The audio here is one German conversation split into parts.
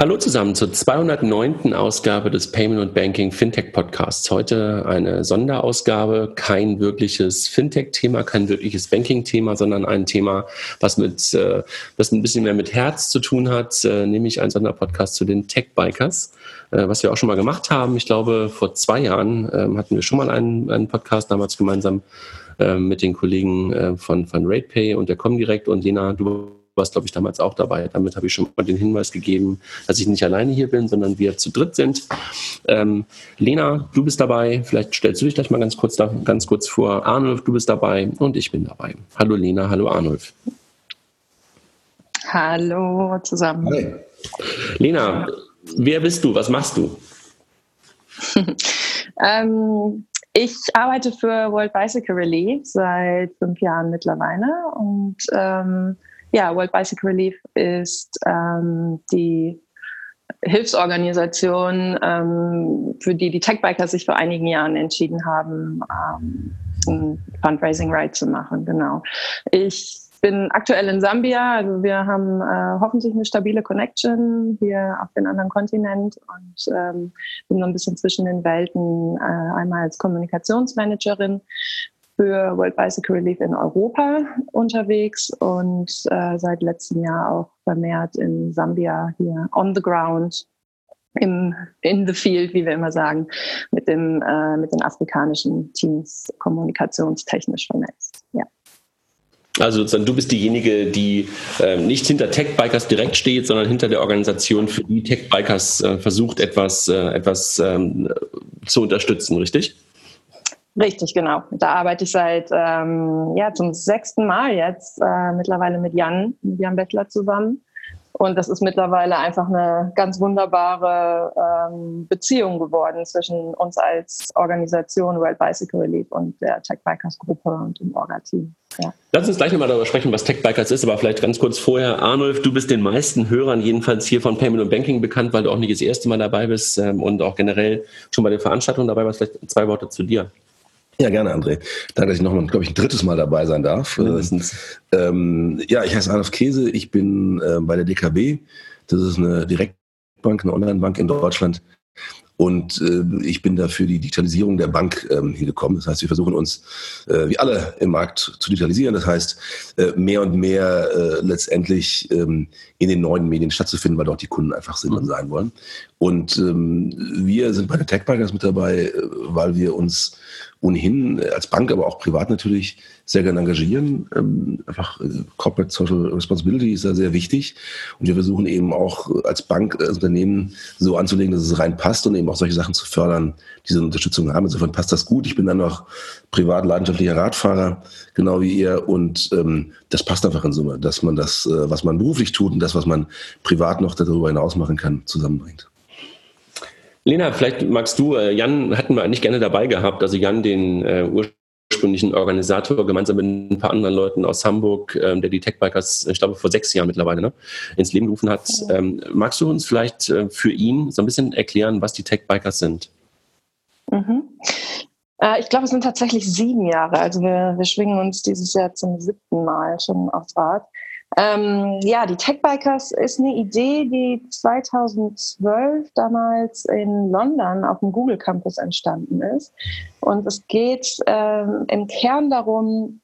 Hallo zusammen zur 209. Ausgabe des Payment und Banking Fintech Podcasts. Heute eine Sonderausgabe, kein wirkliches Fintech-Thema, kein wirkliches Banking-Thema, sondern ein Thema, was mit, äh, was ein bisschen mehr mit Herz zu tun hat, äh, nämlich ein Sonderpodcast zu den Tech-Bikers, äh, was wir auch schon mal gemacht haben. Ich glaube, vor zwei Jahren ähm, hatten wir schon mal einen, einen Podcast, damals gemeinsam mit den Kollegen von, von RatePay und der Comdirect und Lena, du warst, glaube ich, damals auch dabei. Damit habe ich schon mal den Hinweis gegeben, dass ich nicht alleine hier bin, sondern wir zu dritt sind. Ähm, Lena, du bist dabei. Vielleicht stellst du dich gleich mal ganz kurz, da, ganz kurz vor. Arnulf, du bist dabei und ich bin dabei. Hallo Lena, hallo Arnulf. Hallo zusammen. Hi. Lena, wer bist du? Was machst du? ähm, ich arbeite für World Bicycle Relief seit fünf Jahren mittlerweile und ähm, ja, World Bicycle Relief ist ähm, die Hilfsorganisation, ähm, für die die Techbikers sich vor einigen Jahren entschieden haben, ähm, ein Fundraising Ride zu machen. Genau. Ich bin aktuell in Sambia, also wir haben äh, hoffentlich eine stabile Connection hier auf den anderen Kontinent und ähm, bin so ein bisschen zwischen den Welten, äh, einmal als Kommunikationsmanagerin für World Bicycle Relief in Europa unterwegs und äh, seit letztem Jahr auch vermehrt in Sambia hier on the ground im, in the field, wie wir immer sagen, mit, dem, äh, mit den afrikanischen Teams kommunikationstechnisch vernetzt. Ja. Also du bist diejenige, die äh, nicht hinter Tech-Bikers direkt steht, sondern hinter der Organisation, für die Tech-Bikers äh, versucht, etwas, äh, etwas ähm, zu unterstützen, richtig? Richtig, genau. Da arbeite ich seit ähm, ja, zum sechsten Mal jetzt äh, mittlerweile mit Jan, mit Jan Bettler zusammen. Und das ist mittlerweile einfach eine ganz wunderbare ähm, Beziehung geworden zwischen uns als Organisation World Bicycle Relief und der Tech Bikers Gruppe und dem Orga-Team. Ja. Lass uns gleich nochmal darüber sprechen, was Tech Bikers ist, aber vielleicht ganz kurz vorher. Arnulf, du bist den meisten Hörern jedenfalls hier von Payment und Banking bekannt, weil du auch nicht das erste Mal dabei bist ähm, und auch generell schon bei den Veranstaltungen dabei warst. Vielleicht zwei Worte zu dir. Ja, gerne, André. Danke, dass ich noch mal, glaube ich, ein drittes Mal dabei sein darf. Mindestens. Ähm, ja, ich heiße Adolf Käse. Ich bin äh, bei der DKB. Das ist eine Direktbank, eine Online-Bank in Deutschland. Und äh, ich bin da für die Digitalisierung der Bank ähm, hier gekommen. Das heißt, wir versuchen uns, äh, wie alle im Markt, zu digitalisieren. Das heißt, äh, mehr und mehr äh, letztendlich ähm, in den neuen Medien stattzufinden, weil dort die Kunden einfach sind und mhm. sein wollen. Und ähm, wir sind bei den Tech Bikers mit dabei, äh, weil wir uns ohnehin äh, als Bank, aber auch privat natürlich sehr gerne engagieren. Ähm, einfach äh, Corporate Social Responsibility ist da sehr wichtig. Und wir versuchen eben auch äh, als Bank, als Unternehmen so anzulegen, dass es reinpasst und eben auch solche Sachen zu fördern, diese Unterstützung haben. Insofern passt das gut. Ich bin dann noch privat leidenschaftlicher Radfahrer, genau wie ihr. Und ähm, das passt einfach in Summe, dass man das, äh, was man beruflich tut und das, was man privat noch darüber hinaus machen kann, zusammenbringt. Lena, vielleicht magst du, äh, Jan hatten wir eigentlich gerne dabei gehabt, also Jan, den äh, ursprünglichen Organisator, gemeinsam mit ein paar anderen Leuten aus Hamburg, ähm, der die Techbikers, ich glaube vor sechs Jahren mittlerweile, ne, ins Leben gerufen hat. Ähm, magst du uns vielleicht äh, für ihn so ein bisschen erklären, was die Techbikers sind? Mhm. Äh, ich glaube, es sind tatsächlich sieben Jahre. Also wir, wir schwingen uns dieses Jahr zum siebten Mal schon aufs Rad. Ähm, ja, die Tech Bikers ist eine Idee, die 2012 damals in London auf dem Google Campus entstanden ist. Und es geht ähm, im Kern darum,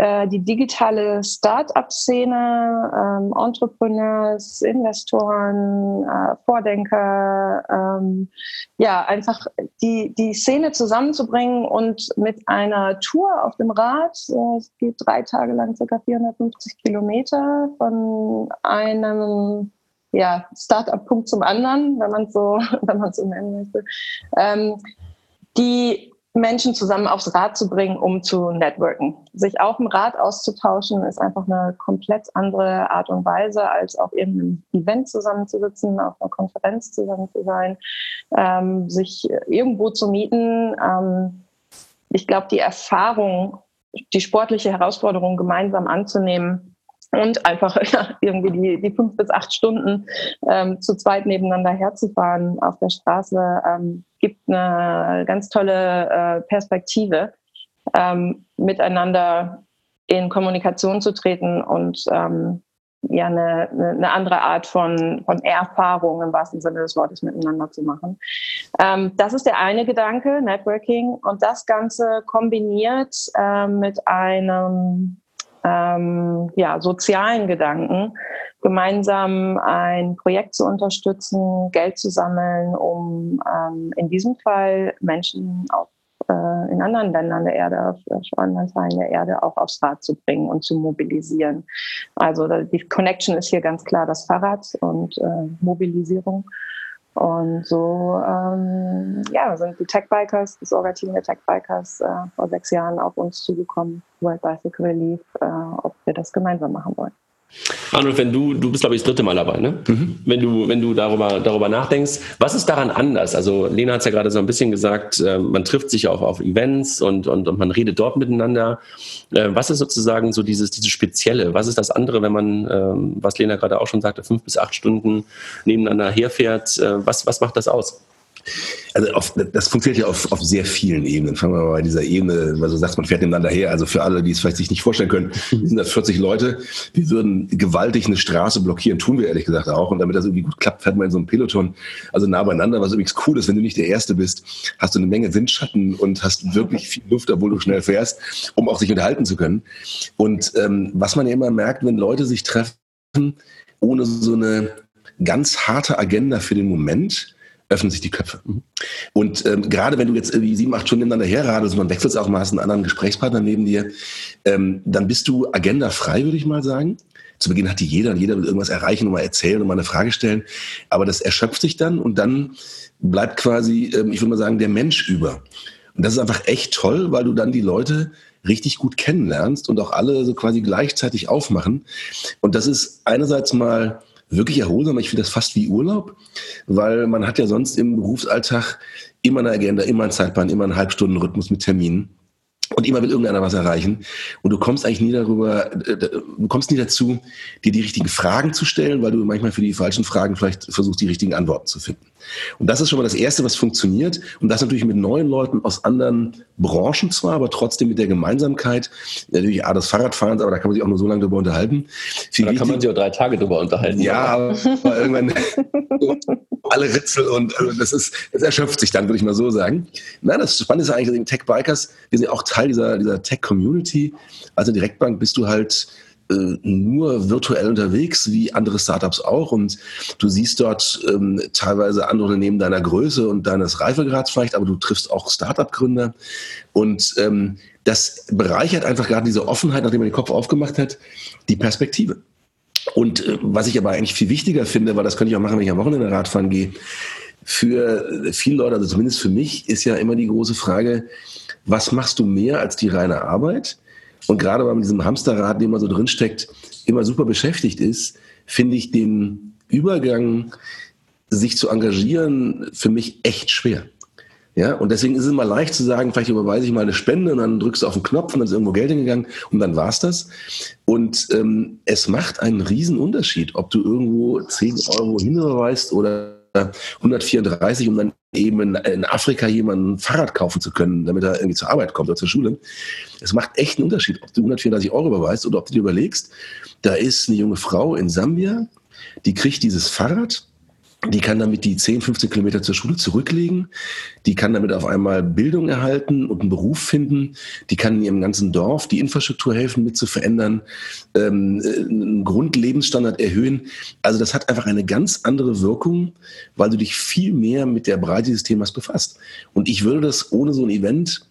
äh, die digitale Start-up-Szene, ähm, Entrepreneurs, Investoren, äh, Vordenker, ähm, ja, einfach die, die Szene zusammenzubringen und mit einer Tour auf dem Rad, äh, es geht drei Tage lang, circa 450 Kilometer von einem ja, Start-up-Punkt zum anderen, wenn man so, wenn man so nennen möchte, ähm, die Menschen zusammen aufs Rad zu bringen, um zu networken. Sich auf dem Rad auszutauschen, ist einfach eine komplett andere Art und Weise, als auf irgendeinem Event zusammenzusitzen, auf einer Konferenz zusammen zu sein, ähm, sich irgendwo zu mieten. Ähm, ich glaube, die Erfahrung, die sportliche Herausforderung gemeinsam anzunehmen, und einfach ja, irgendwie die, die fünf bis acht Stunden ähm, zu zweit nebeneinander herzufahren auf der Straße ähm, gibt eine ganz tolle äh, Perspektive, ähm, miteinander in Kommunikation zu treten und ähm, ja eine, eine andere Art von, von Erfahrung im wahrsten Sinne des Wortes miteinander zu machen. Ähm, das ist der eine Gedanke, Networking, und das Ganze kombiniert äh, mit einem ähm, ja, sozialen Gedanken, gemeinsam ein Projekt zu unterstützen, Geld zu sammeln, um ähm, in diesem Fall Menschen auf, äh, in anderen Ländern der Erde, auf, auf anderen Teilen der Erde auch aufs Rad zu bringen und zu mobilisieren. Also die Connection ist hier ganz klar das Fahrrad und äh, Mobilisierung. Und so ähm, ja, sind die Tech Bikers, das Orga-Team der Tech Bikers, äh, vor sechs Jahren auf uns zugekommen, World Bicycle Relief, äh, ob wir das gemeinsam machen wollen. Arnold, wenn du, du bist glaube ich das dritte Mal dabei, ne? Mhm. Wenn du, wenn du darüber, darüber nachdenkst, was ist daran anders? Also Lena hat es ja gerade so ein bisschen gesagt, äh, man trifft sich auch auf Events und, und, und man redet dort miteinander. Äh, was ist sozusagen so dieses, dieses Spezielle? Was ist das andere, wenn man, ähm, was Lena gerade auch schon sagte, fünf bis acht Stunden nebeneinander herfährt? Äh, was, was macht das aus? Also auf, das funktioniert ja auf, auf sehr vielen Ebenen. Fangen wir mal bei dieser Ebene, weil du sagst, man fährt nebeneinander her. Also für alle, die es vielleicht sich nicht vorstellen können, sind das 40 Leute. Wir würden gewaltig eine Straße blockieren, tun wir ehrlich gesagt auch. Und damit das irgendwie gut klappt, fährt man in so einem Peloton, also nah beieinander, was übrigens cool ist, wenn du nicht der Erste bist, hast du eine Menge Windschatten und hast wirklich viel Luft, obwohl du schnell fährst, um auch sich unterhalten zu können. Und ähm, was man ja immer merkt, wenn Leute sich treffen, ohne so eine ganz harte Agenda für den Moment, öffnen sich die Köpfe. Und ähm, gerade wenn du jetzt irgendwie sieben, acht Stunden nebeneinander herradelst und man wechselt auch mal, hast einen anderen Gesprächspartner neben dir, ähm, dann bist du agendafrei, würde ich mal sagen. Zu Beginn hat die jeder und jeder will irgendwas erreichen und mal erzählen und mal eine Frage stellen. Aber das erschöpft sich dann und dann bleibt quasi, ähm, ich würde mal sagen, der Mensch über. Und das ist einfach echt toll, weil du dann die Leute richtig gut kennenlernst und auch alle so quasi gleichzeitig aufmachen. Und das ist einerseits mal wirklich erholsam. Ich finde das fast wie Urlaub, weil man hat ja sonst im Berufsalltag immer eine Agenda, immer einen Zeitplan, immer einen Halbstundenrhythmus mit Terminen. Und immer will irgendeiner was erreichen. Und du kommst eigentlich nie darüber, äh, du kommst nie dazu, dir die richtigen Fragen zu stellen, weil du manchmal für die falschen Fragen vielleicht versuchst, die richtigen Antworten zu finden. Und das ist schon mal das Erste, was funktioniert. Und das natürlich mit neuen Leuten aus anderen Branchen zwar, aber trotzdem mit der Gemeinsamkeit. Natürlich A, das Fahrradfahren, aber da kann man sich auch nur so lange darüber unterhalten. Viel da kann man sich auch drei Tage darüber unterhalten. Ja, aber irgendwann alle Ritzel und also das ist, das erschöpft sich dann, würde ich mal so sagen. Na, das Spannende ist eigentlich, Tech Bikers, wir sind auch Teil dieser, dieser Tech Community. Also Direktbank bist du halt äh, nur virtuell unterwegs, wie andere Startups auch. Und du siehst dort ähm, teilweise andere Unternehmen deiner Größe und deines Reifegrads vielleicht, aber du triffst auch Startup-Gründer. Und ähm, das bereichert einfach gerade diese Offenheit, nachdem man den Kopf aufgemacht hat, die Perspektive. Und äh, was ich aber eigentlich viel wichtiger finde, weil das könnte ich auch machen, wenn ich am Wochenende Radfahren gehe, für viele Leute, also zumindest für mich, ist ja immer die große Frage, was machst du mehr als die reine Arbeit? Und gerade weil man diesem Hamsterrad, den man so drinsteckt, immer super beschäftigt ist, finde ich den Übergang, sich zu engagieren, für mich echt schwer. Ja, und deswegen ist es immer leicht zu sagen, vielleicht überweise ich mal eine Spende und dann drückst du auf den Knopf und dann ist irgendwo Geld hingegangen und dann war's das. Und ähm, es macht einen riesen Unterschied, ob du irgendwo 10 Euro hinüberweist oder 134, um dann eben in, Afrika jemanden ein Fahrrad kaufen zu können, damit er irgendwie zur Arbeit kommt oder zur Schule. Es macht echt einen Unterschied, ob du 134 Euro überweist oder ob du dir überlegst, da ist eine junge Frau in Sambia, die kriegt dieses Fahrrad die kann damit die 10, 15 Kilometer zur Schule zurücklegen. Die kann damit auf einmal Bildung erhalten und einen Beruf finden. Die kann in ihrem ganzen Dorf die Infrastruktur helfen, mit zu verändern, ähm, einen Grundlebensstandard erhöhen. Also das hat einfach eine ganz andere Wirkung, weil du dich viel mehr mit der Breite dieses Themas befasst. Und ich würde das ohne so ein Event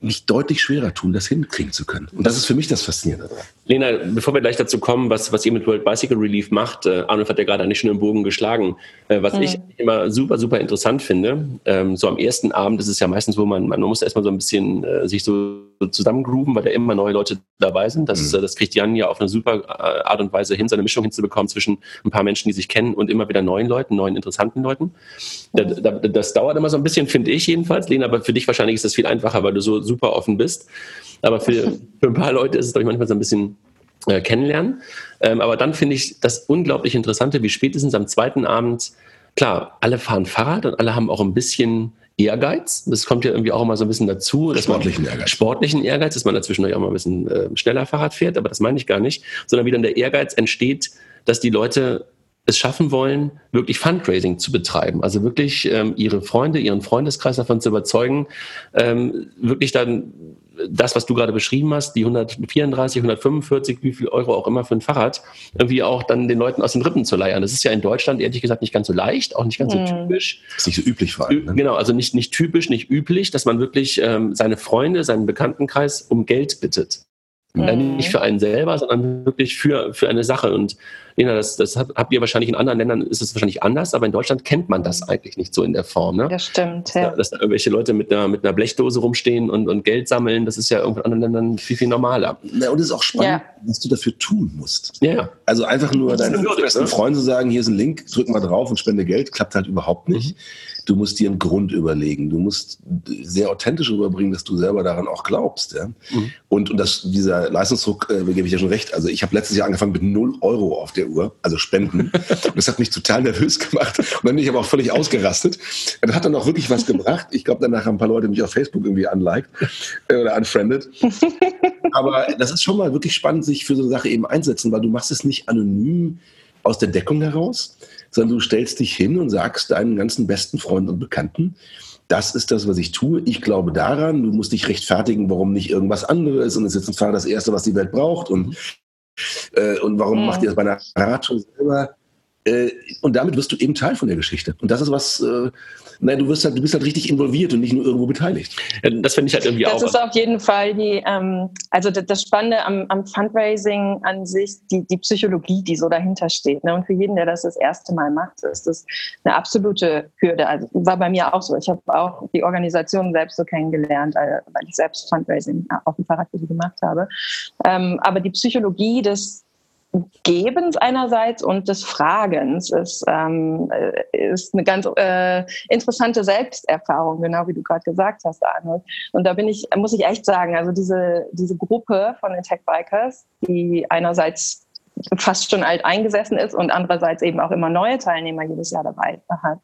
mich deutlich schwerer tun, das hinkriegen zu können. Und das ist für mich das Faszinierende daran. Lena, bevor wir gleich dazu kommen, was, was ihr mit World Bicycle Relief macht, äh, Arnold hat ja gerade eigentlich schon im Bogen geschlagen, äh, was mhm. ich immer super, super interessant finde, ähm, so am ersten Abend ist es ja meistens, wo man, man muss erstmal so ein bisschen äh, sich so zusammengrooven, weil da immer neue Leute dabei sind. Das, mhm. das kriegt Jan ja auf eine super äh, Art und Weise hin, seine Mischung hinzubekommen zwischen ein paar Menschen, die sich kennen und immer wieder neuen Leuten, neuen interessanten Leuten. Das, dauert immer so ein bisschen, finde ich jedenfalls. Lena, aber für dich wahrscheinlich ist das viel einfacher, weil du so super offen bist. Aber für, für ein paar Leute ist es, glaube ich, manchmal so ein bisschen äh, kennenlernen. Ähm, aber dann finde ich das unglaublich Interessante, wie spätestens am zweiten Abend, klar, alle fahren Fahrrad und alle haben auch ein bisschen Ehrgeiz. Das kommt ja irgendwie auch immer so ein bisschen dazu. sportlichen Ehrgeiz. Sportlichen Ehrgeiz, dass man dazwischen auch mal ein bisschen äh, schneller Fahrrad fährt, aber das meine ich gar nicht, sondern wie dann der Ehrgeiz entsteht, dass die Leute es schaffen wollen, wirklich Fundraising zu betreiben. Also wirklich ähm, ihre Freunde, ihren Freundeskreis davon zu überzeugen, ähm, wirklich dann das, was du gerade beschrieben hast, die 134, 145, wie viel Euro auch immer für ein Fahrrad, irgendwie auch dann den Leuten aus den Rippen zu leiern. Das ist ja in Deutschland ehrlich gesagt nicht ganz so leicht, auch nicht ganz so mhm. typisch. Das ist nicht so üblich vor allem. Ne? Genau, also nicht, nicht typisch, nicht üblich, dass man wirklich ähm, seine Freunde, seinen Bekanntenkreis um Geld bittet. Mhm. Nicht für einen selber, sondern wirklich für, für eine Sache. Und Lena, das, das habt ihr wahrscheinlich in anderen Ländern, ist es wahrscheinlich anders, aber in Deutschland kennt man das eigentlich nicht so in der Form. Ne? Das stimmt, ja. Dass, dass da irgendwelche Leute mit einer, mit einer Blechdose rumstehen und, und Geld sammeln, das ist ja in anderen Ländern viel, viel normaler. Na, und es ist auch spannend, ja. was du dafür tun musst. Ja. Also einfach nur deinen besten Freunden zu sagen, hier ist ein Link, drück mal drauf und spende Geld, klappt halt überhaupt nicht. Mhm du musst dir einen Grund überlegen. Du musst sehr authentisch rüberbringen, dass du selber daran auch glaubst. Ja? Mhm. Und, und das, dieser Leistungsdruck, äh, gebe ich ja schon recht. Also ich habe letztes Jahr angefangen mit 0 Euro auf der Uhr, also Spenden. und das hat mich total nervös gemacht. Und dann bin ich aber auch völlig ausgerastet. Das hat dann auch wirklich was gebracht. Ich glaube, danach haben ein paar Leute mich auf Facebook irgendwie unliked äh, oder unfriended. aber das ist schon mal wirklich spannend, sich für so eine Sache eben einsetzen, weil du machst es nicht anonym aus der Deckung heraus, sondern du stellst dich hin und sagst deinen ganzen besten Freunden und Bekannten, das ist das, was ich tue. Ich glaube daran. Du musst dich rechtfertigen, warum nicht irgendwas anderes. Und es ist jetzt zwar das Erste, was die Welt braucht. Und, äh, und warum mhm. macht ihr das bei einer Radtour selber? Äh, und damit wirst du eben Teil von der Geschichte. Und das ist was, äh, nein, du wirst halt, du bist halt richtig involviert und nicht nur irgendwo beteiligt. das finde ich halt irgendwie das auch. Das ist auf jeden Fall die, ähm, also das Spannende am, am, Fundraising an sich, die, die Psychologie, die so dahinter steht. Ne? Und für jeden, der das das erste Mal macht, ist das eine absolute Hürde. Also war bei mir auch so. Ich habe auch die Organisation selbst so kennengelernt, äh, weil ich selbst Fundraising auf dem Fahrrad gemacht habe. Ähm, aber die Psychologie des Gebens einerseits und des Fragens ist, ähm, ist eine ganz äh, interessante Selbsterfahrung, genau wie du gerade gesagt hast, Arnold. Und da bin ich, muss ich echt sagen, also diese, diese Gruppe von den Tech Bikers, die einerseits fast schon alt eingesessen ist und andererseits eben auch immer neue Teilnehmer jedes Jahr dabei hat.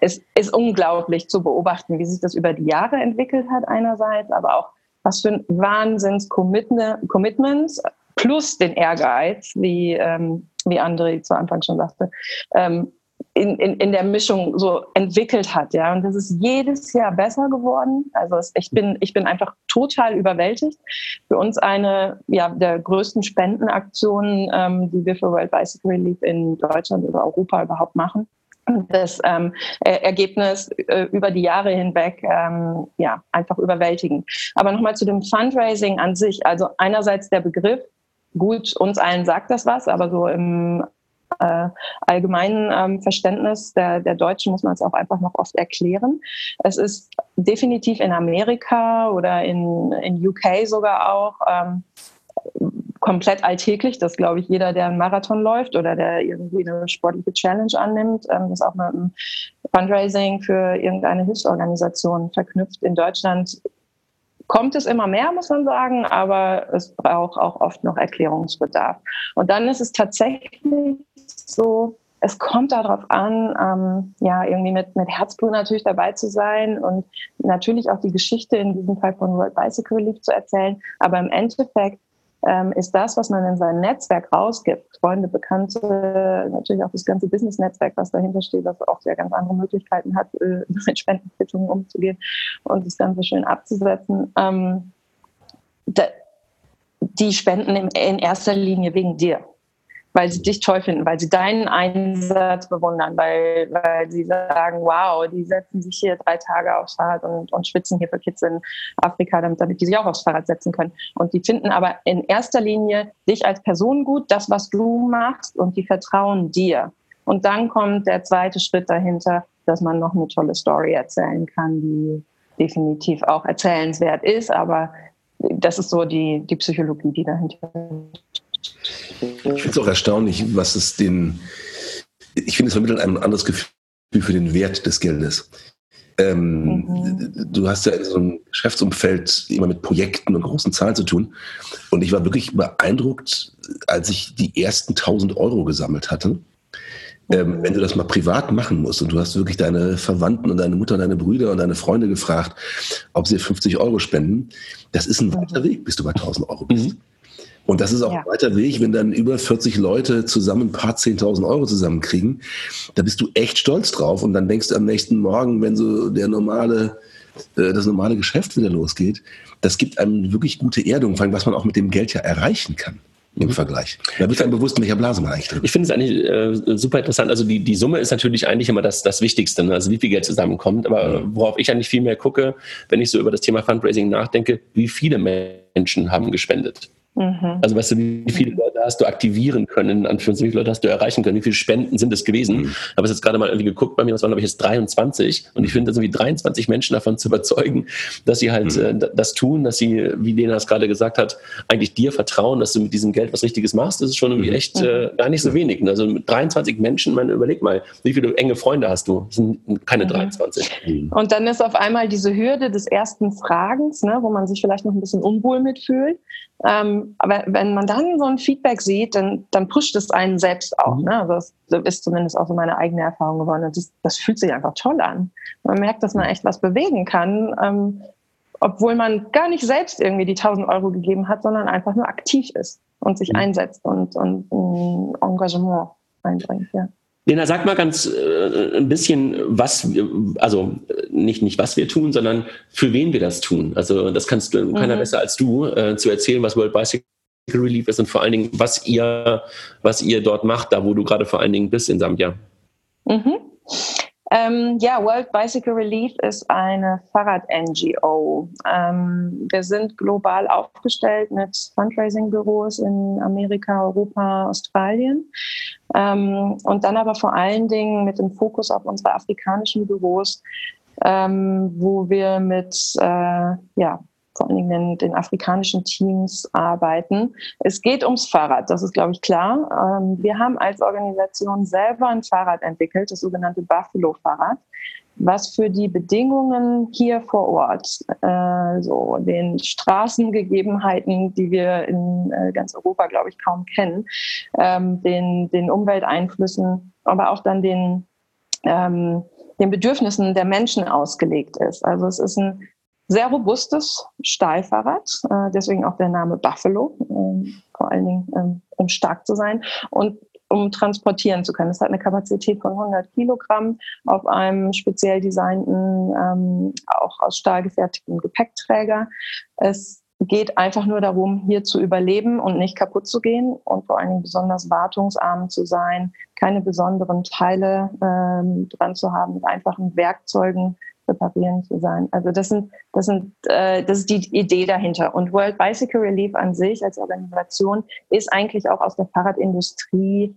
Es ist unglaublich zu beobachten, wie sich das über die Jahre entwickelt hat einerseits, aber auch was für ein Wahnsinns-Commitments plus den Ehrgeiz, wie, ähm, wie André zu Anfang schon sagte, ähm, in, in, in der Mischung so entwickelt hat. Ja? Und das ist jedes Jahr besser geworden. Also es, ich, bin, ich bin einfach total überwältigt. Für uns eine ja, der größten Spendenaktionen, ähm, die wir für World Bicycle Relief in Deutschland oder Europa überhaupt machen das ähm, Ergebnis äh, über die Jahre hinweg ähm, ja einfach überwältigend. Aber nochmal zu dem Fundraising an sich. Also einerseits der Begriff gut, uns allen sagt das was, aber so im äh, allgemeinen ähm, Verständnis der, der Deutschen muss man es auch einfach noch oft erklären. Es ist definitiv in Amerika oder in, in UK sogar auch ähm, komplett alltäglich, dass, glaube ich, jeder, der einen Marathon läuft oder der irgendwie eine sportliche Challenge annimmt, ähm, das auch mit einem Fundraising für irgendeine Hilfsorganisation verknüpft. In Deutschland kommt es immer mehr, muss man sagen, aber es braucht auch oft noch Erklärungsbedarf. Und dann ist es tatsächlich so, es kommt darauf an, ähm, ja, irgendwie mit, mit Herzblut natürlich dabei zu sein und natürlich auch die Geschichte in diesem Fall von World Bicycle League zu erzählen. Aber im Endeffekt ähm, ist das, was man in sein Netzwerk rausgibt, Freunde, Bekannte, natürlich auch das ganze Business-Netzwerk, was dahinter steht, was auch sehr ganz andere Möglichkeiten hat, äh, mit Spendenquittungen umzugehen und das Ganze schön abzusetzen. Ähm, da, die spenden in, in erster Linie wegen dir weil sie dich toll finden, weil sie deinen Einsatz bewundern, weil, weil sie sagen, wow, die setzen sich hier drei Tage aufs Fahrrad und, und schwitzen hier für Kids in Afrika, damit, damit die sich auch aufs Fahrrad setzen können. Und die finden aber in erster Linie dich als Person gut, das, was du machst und die vertrauen dir. Und dann kommt der zweite Schritt dahinter, dass man noch eine tolle Story erzählen kann, die definitiv auch erzählenswert ist, aber das ist so die, die Psychologie, die dahinter ich finde es auch erstaunlich, was es den, ich finde es vermittelt ein anderes Gefühl für den Wert des Geldes. Ähm, mhm. Du hast ja in so einem Geschäftsumfeld immer mit Projekten und großen Zahlen zu tun. Und ich war wirklich beeindruckt, als ich die ersten 1000 Euro gesammelt hatte. Ähm, wenn du das mal privat machen musst und du hast wirklich deine Verwandten und deine Mutter und deine Brüder und deine Freunde gefragt, ob sie 50 Euro spenden, das ist ein weiter mhm. Weg, bis du bei 1000 Euro bist. Mhm. Und das ist auch ja. ein weiter Weg, wenn dann über 40 Leute zusammen ein paar 10.000 Euro zusammenkriegen. Da bist du echt stolz drauf. Und dann denkst du am nächsten Morgen, wenn so der normale, äh, das normale Geschäft wieder losgeht, das gibt einem wirklich gute Erdung, vor allem was man auch mit dem Geld ja erreichen kann im mhm. Vergleich. Da bist du einem bewusst, in welcher Blase man eigentlich drin Ich finde es eigentlich äh, super interessant. Also die, die Summe ist natürlich eigentlich immer das, das Wichtigste, ne? also wie viel Geld zusammenkommt. Aber mhm. worauf ich eigentlich viel mehr gucke, wenn ich so über das Thema Fundraising nachdenke, wie viele Menschen haben gespendet. Mhm. Also weißt du, wie viele Leute hast du aktivieren können, in Anführungszeichen, wie viele Leute hast du erreichen können, wie viele Spenden sind es gewesen? Mhm. Ich habe jetzt gerade mal irgendwie geguckt, bei mir, das waren glaube ich jetzt 23 und ich finde, das sind wie 23 Menschen davon zu überzeugen, dass sie halt mhm. äh, das tun, dass sie, wie Lena es gerade gesagt hat, eigentlich dir vertrauen, dass du mit diesem Geld was Richtiges machst, das ist schon irgendwie mhm. echt äh, gar nicht so wenig. Also mit 23 Menschen, man überleg mal, wie viele enge Freunde hast du? Das sind keine 23. Mhm. Und dann ist auf einmal diese Hürde des ersten Fragens, ne, wo man sich vielleicht noch ein bisschen unwohl mitfühlt. Ähm, aber wenn man dann so ein Feedback sieht, dann, dann pusht es einen selbst auch. Mhm. Ne? Also das ist zumindest auch so meine eigene Erfahrung geworden. Das, das fühlt sich einfach toll an. Man merkt, dass man echt was bewegen kann, ähm, obwohl man gar nicht selbst irgendwie die 1000 Euro gegeben hat, sondern einfach nur aktiv ist und sich mhm. einsetzt und, und ein Engagement einbringt. Ja. Lena, sag mal ganz äh, ein bisschen, was also nicht, nicht was wir tun, sondern für wen wir das tun. Also das kannst du mhm. keiner besser als du äh, zu erzählen, was World Bicycle Relief ist und vor allen Dingen, was ihr, was ihr dort macht, da wo du gerade vor allen Dingen bist in Sambia. Mhm. Ähm, ja, World Bicycle Relief ist eine Fahrrad-NGO. Ähm, wir sind global aufgestellt mit Fundraising-Büros in Amerika, Europa, Australien. Ähm, und dann aber vor allen Dingen mit dem Fokus auf unsere afrikanischen Büros, ähm, wo wir mit äh, ja, vor allen Dingen den, den, afrikanischen Teams arbeiten. Es geht ums Fahrrad, das ist, glaube ich, klar. Ähm, wir haben als Organisation selber ein Fahrrad entwickelt, das sogenannte Buffalo-Fahrrad, was für die Bedingungen hier vor Ort, äh, so den Straßengegebenheiten, die wir in äh, ganz Europa, glaube ich, kaum kennen, ähm, den, den Umwelteinflüssen, aber auch dann den, ähm, den Bedürfnissen der Menschen ausgelegt ist. Also es ist ein sehr robustes Stahlfahrrad, äh, deswegen auch der Name Buffalo, äh, vor allen Dingen, ähm, um stark zu sein und um transportieren zu können. Es hat eine Kapazität von 100 Kilogramm auf einem speziell designten, ähm, auch aus Stahl gefertigten Gepäckträger. Es geht einfach nur darum, hier zu überleben und nicht kaputt zu gehen und vor allen Dingen besonders wartungsarm zu sein, keine besonderen Teile ähm, dran zu haben, mit einfachen Werkzeugen reparieren zu sein. Also das sind, das sind, äh, das ist die Idee dahinter. Und World Bicycle Relief an sich als Organisation ist eigentlich auch aus der Fahrradindustrie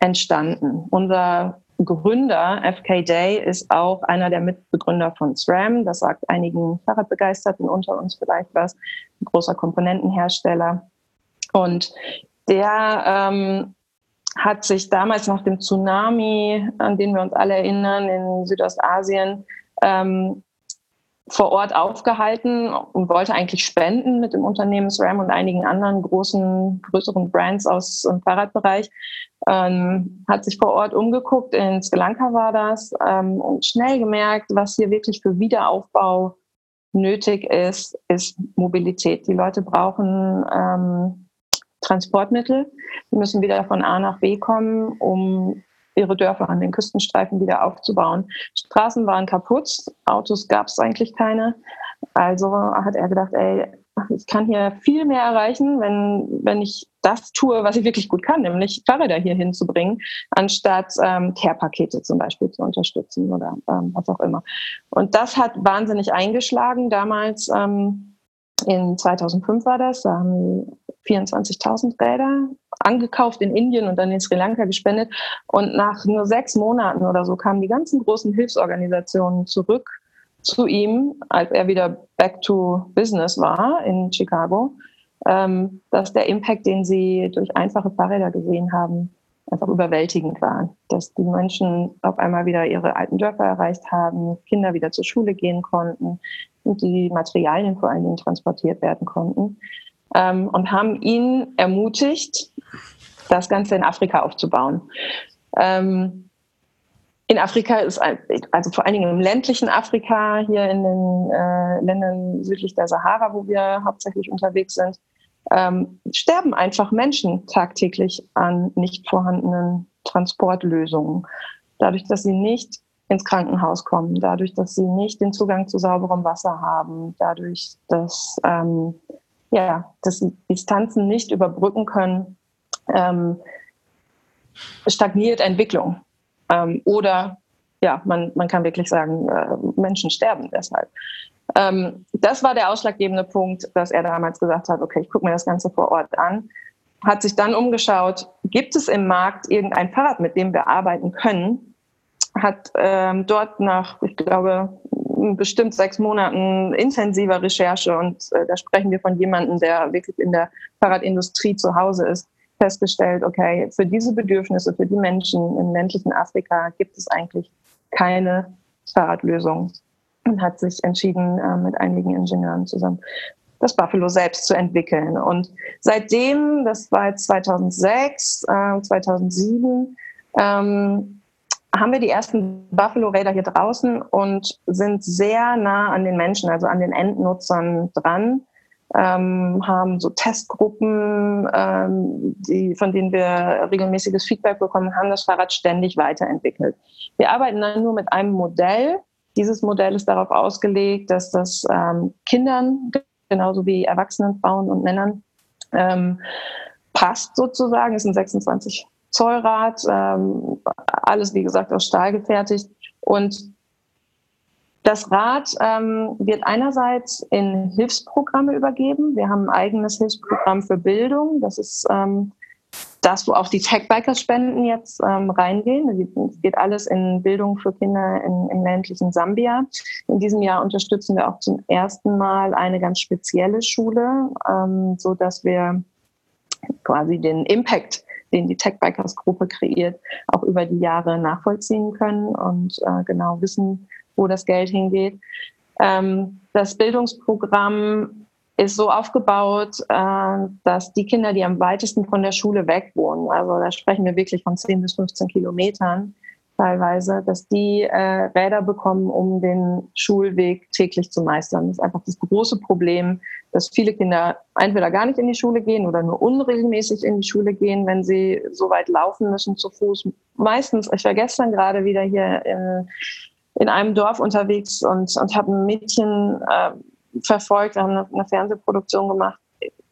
entstanden. Unser Gründer, FK Day, ist auch einer der Mitbegründer von SRAM. Das sagt einigen Fahrradbegeisterten unter uns vielleicht was. Ein großer Komponentenhersteller. Und der ähm, hat sich damals nach dem Tsunami, an den wir uns alle erinnern, in Südostasien, ähm, vor Ort aufgehalten und wollte eigentlich spenden mit dem Unternehmen SRAM und einigen anderen großen, größeren Brands aus dem Fahrradbereich. Ähm, hat sich vor Ort umgeguckt, in Sri Lanka war das, ähm, und schnell gemerkt, was hier wirklich für Wiederaufbau nötig ist, ist Mobilität. Die Leute brauchen ähm, Transportmittel. Die müssen wieder von A nach B kommen, um ihre Dörfer an den Küstenstreifen wieder aufzubauen. Straßen waren kaputt, Autos gab es eigentlich keine. Also hat er gedacht, ey, ich kann hier viel mehr erreichen, wenn, wenn ich das tue, was ich wirklich gut kann, nämlich Fahrräder hier hinzubringen, anstatt ähm, Care-Pakete zum Beispiel zu unterstützen oder ähm, was auch immer. Und das hat wahnsinnig eingeschlagen. Damals ähm, in 2005 war das, da haben 24.000 Räder angekauft in Indien und dann in Sri Lanka gespendet. Und nach nur sechs Monaten oder so kamen die ganzen großen Hilfsorganisationen zurück zu ihm, als er wieder back to business war in Chicago, ähm, dass der Impact, den sie durch einfache Fahrräder gesehen haben, einfach überwältigend war, dass die Menschen auf einmal wieder ihre alten Dörfer erreicht haben, Kinder wieder zur Schule gehen konnten und die Materialien vor allen Dingen transportiert werden konnten ähm, und haben ihn ermutigt, das Ganze in Afrika aufzubauen. Ähm, in Afrika ist, also vor allen Dingen im ländlichen Afrika, hier in den äh, Ländern südlich der Sahara, wo wir hauptsächlich unterwegs sind, ähm, sterben einfach Menschen tagtäglich an nicht vorhandenen Transportlösungen. Dadurch, dass sie nicht ins Krankenhaus kommen, dadurch, dass sie nicht den Zugang zu sauberem Wasser haben, dadurch, dass, ähm, ja, dass Distanzen nicht überbrücken können, ähm, stagniert Entwicklung. Ähm, oder ja, man, man kann wirklich sagen, äh, Menschen sterben deshalb. Ähm, das war der ausschlaggebende Punkt, dass er damals gesagt hat, okay, ich gucke mir das Ganze vor Ort an. Hat sich dann umgeschaut, gibt es im Markt irgendein Fahrrad, mit dem wir arbeiten können? Hat ähm, dort nach, ich glaube, bestimmt sechs Monaten intensiver Recherche und äh, da sprechen wir von jemandem, der wirklich in der Fahrradindustrie zu Hause ist, festgestellt, okay, für diese Bedürfnisse, für die Menschen im ländlichen Afrika gibt es eigentlich keine Fahrradlösung und hat sich entschieden, äh, mit einigen Ingenieuren zusammen das Buffalo selbst zu entwickeln. Und seitdem, das war jetzt 2006, äh, 2007, ähm, haben wir die ersten Buffalo-Räder hier draußen und sind sehr nah an den Menschen, also an den Endnutzern dran. Ähm, haben so Testgruppen, ähm, die, von denen wir regelmäßiges Feedback bekommen, haben das Fahrrad ständig weiterentwickelt. Wir arbeiten dann nur mit einem Modell, dieses Modell ist darauf ausgelegt, dass das ähm, Kindern genauso wie Erwachsenen, Frauen und Männern ähm, passt sozusagen. Es ein 26 Zoll Rad, ähm, alles wie gesagt aus Stahl gefertigt und das Rad ähm, wird einerseits in Hilfsprogramme übergeben. Wir haben ein eigenes Hilfsprogramm für Bildung. Das ist ähm, das, wo auch die Tech-Bikers-Spenden jetzt ähm, reingehen. Es geht alles in Bildung für Kinder in, im ländlichen Sambia. In diesem Jahr unterstützen wir auch zum ersten Mal eine ganz spezielle Schule, ähm, so dass wir quasi den Impact, den die Tech-Bikers-Gruppe kreiert, auch über die Jahre nachvollziehen können und äh, genau wissen, wo das Geld hingeht. Ähm, das Bildungsprogramm ist so aufgebaut, äh, dass die Kinder, die am weitesten von der Schule weg wohnen, also da sprechen wir wirklich von 10 bis 15 Kilometern teilweise, dass die äh, Räder bekommen, um den Schulweg täglich zu meistern. Das ist einfach das große Problem, dass viele Kinder entweder gar nicht in die Schule gehen oder nur unregelmäßig in die Schule gehen, wenn sie so weit laufen müssen zu Fuß. Meistens, ich war gestern gerade wieder hier in, in einem Dorf unterwegs und, und habe ein Mädchen äh, verfolgt, wir haben eine, eine Fernsehproduktion gemacht.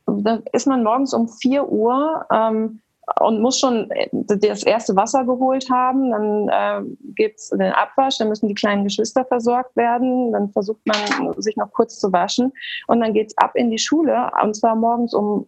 Da ist man morgens um 4 Uhr ähm, und muss schon das erste Wasser geholt haben. Dann äh, gibt es den Abwasch, dann müssen die kleinen Geschwister versorgt werden. Dann versucht man, sich noch kurz zu waschen. Und dann geht es ab in die Schule. Und zwar morgens um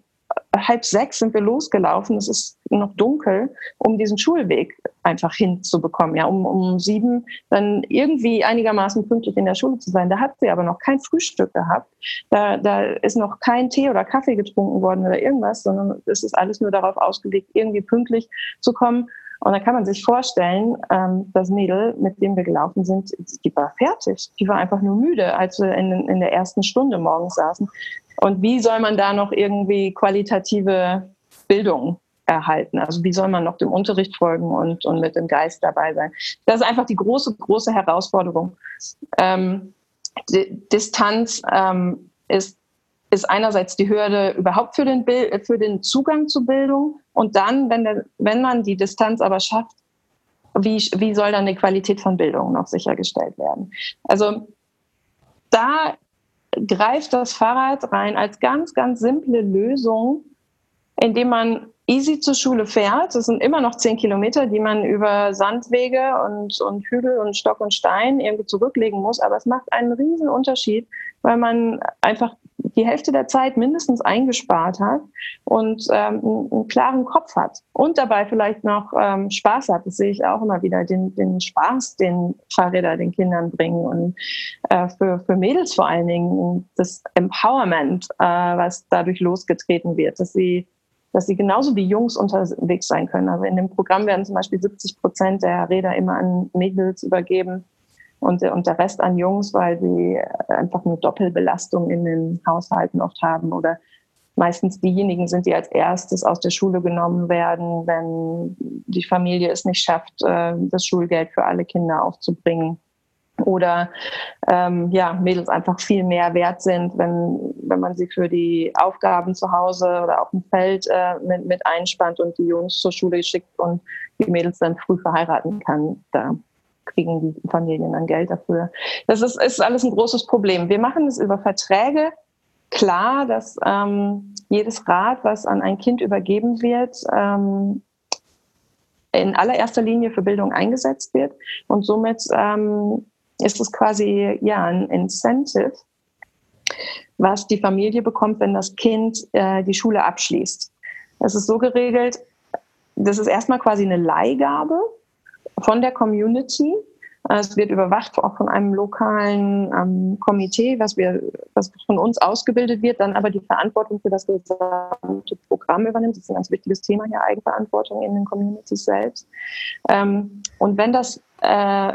halb sechs sind wir losgelaufen. Es ist noch dunkel, um diesen Schulweg einfach hinzubekommen. Ja, um, um sieben dann irgendwie einigermaßen pünktlich in der Schule zu sein. Da hat sie aber noch kein Frühstück gehabt. Da, da ist noch kein Tee oder Kaffee getrunken worden oder irgendwas, sondern es ist alles nur darauf ausgelegt, irgendwie pünktlich zu kommen. Und dann kann man sich vorstellen, ähm, das Mädel, mit dem wir gelaufen sind, die war fertig. Die war einfach nur müde, als wir in der ersten Stunde morgens saßen. Und wie soll man da noch irgendwie qualitative Bildung erhalten? Also wie soll man noch dem Unterricht folgen und, und mit dem Geist dabei sein? Das ist einfach die große, große Herausforderung. Ähm, Distanz ähm, ist, ist einerseits die Hürde überhaupt für den, Bild, für den Zugang zur Bildung und dann, wenn, der, wenn man die Distanz aber schafft, wie, wie soll dann die Qualität von Bildung noch sichergestellt werden? Also da greift das Fahrrad rein als ganz, ganz simple Lösung, indem man easy zur Schule fährt. Das sind immer noch zehn Kilometer, die man über Sandwege und, und Hügel und Stock und Stein irgendwie zurücklegen muss. Aber es macht einen riesen Unterschied, weil man einfach die Hälfte der Zeit mindestens eingespart hat und ähm, einen, klaren Kopf hat und dabei vielleicht noch ähm, Spaß hat. Das sehe ich auch immer wieder, den, den Spaß, den Fahrräder den Kindern bringen und äh, für, für Mädels vor allen Dingen das Empowerment, äh, was dadurch losgetreten wird, dass sie dass sie genauso wie Jungs unterwegs sein können. Also in dem Programm werden zum Beispiel 70 Prozent der Räder immer an Mädels übergeben und, und der Rest an Jungs, weil sie einfach eine Doppelbelastung in den Haushalten oft haben oder meistens diejenigen sind, die als erstes aus der Schule genommen werden, wenn die Familie es nicht schafft, äh, das Schulgeld für alle Kinder aufzubringen. Oder ähm, ja, Mädels einfach viel mehr wert sind, wenn, wenn man sie für die Aufgaben zu Hause oder auf dem Feld äh, mit, mit einspannt und die Jungs zur Schule schickt und die Mädels dann früh verheiraten kann. Da kriegen die Familien dann Geld dafür. Das ist, ist alles ein großes Problem. Wir machen es über Verträge klar, dass ähm, jedes Rad, was an ein Kind übergeben wird, ähm, in allererster Linie für Bildung eingesetzt wird. Und somit ähm, ist es quasi ja ein Incentive, was die Familie bekommt, wenn das Kind äh, die Schule abschließt. Es ist so geregelt, das ist erstmal quasi eine Leihgabe von der Community es wird überwacht auch von einem lokalen ähm, Komitee, was, wir, was von uns ausgebildet wird, dann aber die Verantwortung für das gesamte Programm übernimmt. Das ist ein ganz wichtiges Thema hier, Eigenverantwortung in den Communities selbst. Ähm, und wenn das äh,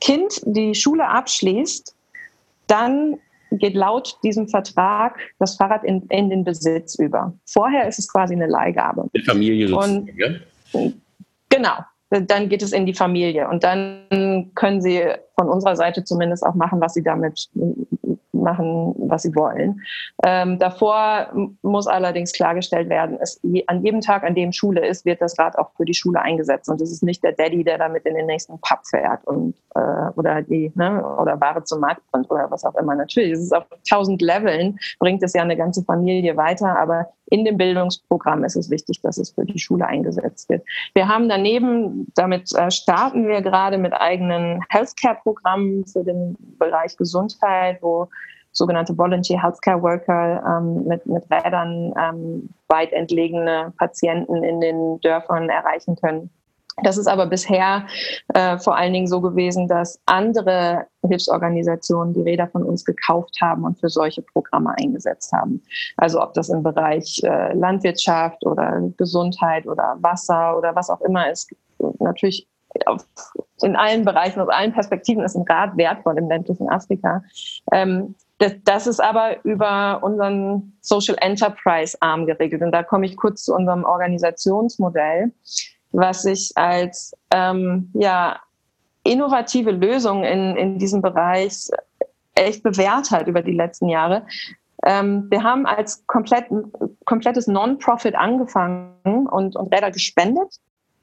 Kind die Schule abschließt, dann geht laut diesem Vertrag das Fahrrad in, in den Besitz über. Vorher ist es quasi eine Leihgabe. Die Familie sozusagen. Und, genau, dann geht es in die Familie. Und dann können sie von unserer Seite zumindest auch machen, was sie damit machen, was sie wollen. Ähm, davor muss allerdings klargestellt werden, es, an jedem Tag, an dem Schule ist, wird das Rad auch für die Schule eingesetzt. Und es ist nicht der Daddy, der damit in den nächsten Pub fährt und, äh, oder, die, ne, oder Ware zum Markt bringt oder was auch immer. Natürlich, es ist auf tausend Leveln, bringt es ja eine ganze Familie weiter, aber in dem Bildungsprogramm ist es wichtig, dass es für die Schule eingesetzt wird. Wir haben daneben, damit äh, starten wir gerade mit eigenen Healthcare-Programmen für den Bereich Gesundheit, wo sogenannte Volunteer Healthcare Worker ähm, mit, mit Rädern ähm, weit entlegene Patienten in den Dörfern erreichen können. Das ist aber bisher äh, vor allen Dingen so gewesen, dass andere Hilfsorganisationen die Räder von uns gekauft haben und für solche Programme eingesetzt haben. Also ob das im Bereich äh, Landwirtschaft oder Gesundheit oder Wasser oder was auch immer ist, natürlich auf, in allen Bereichen, aus allen Perspektiven ist ein Rad wertvoll im ländlichen Afrika. Ähm, das, das ist aber über unseren Social Enterprise Arm geregelt. Und da komme ich kurz zu unserem Organisationsmodell, was sich als ähm, ja, innovative Lösung in, in diesem Bereich echt bewährt hat über die letzten Jahre. Ähm, wir haben als komplett, komplettes Non-Profit angefangen und, und Räder gespendet,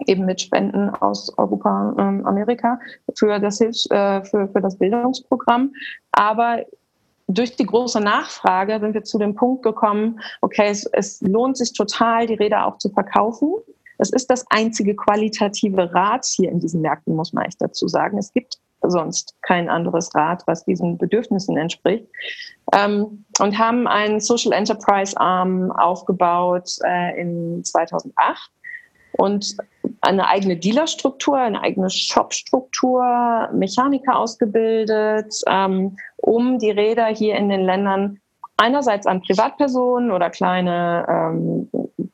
eben mit Spenden aus Europa, ähm, Amerika für das Hilfs-, äh, für, für das Bildungsprogramm. Aber durch die große Nachfrage sind wir zu dem Punkt gekommen, okay, es, es, lohnt sich total, die Räder auch zu verkaufen. Es ist das einzige qualitative Rad hier in diesen Märkten, muss man echt dazu sagen. Es gibt sonst kein anderes Rad, was diesen Bedürfnissen entspricht. Ähm, und haben einen Social Enterprise Arm aufgebaut äh, in 2008 und eine eigene Dealerstruktur, eine eigene Shopstruktur, Mechaniker ausgebildet, ähm, um die Räder hier in den Ländern einerseits an Privatpersonen oder kleine, ähm,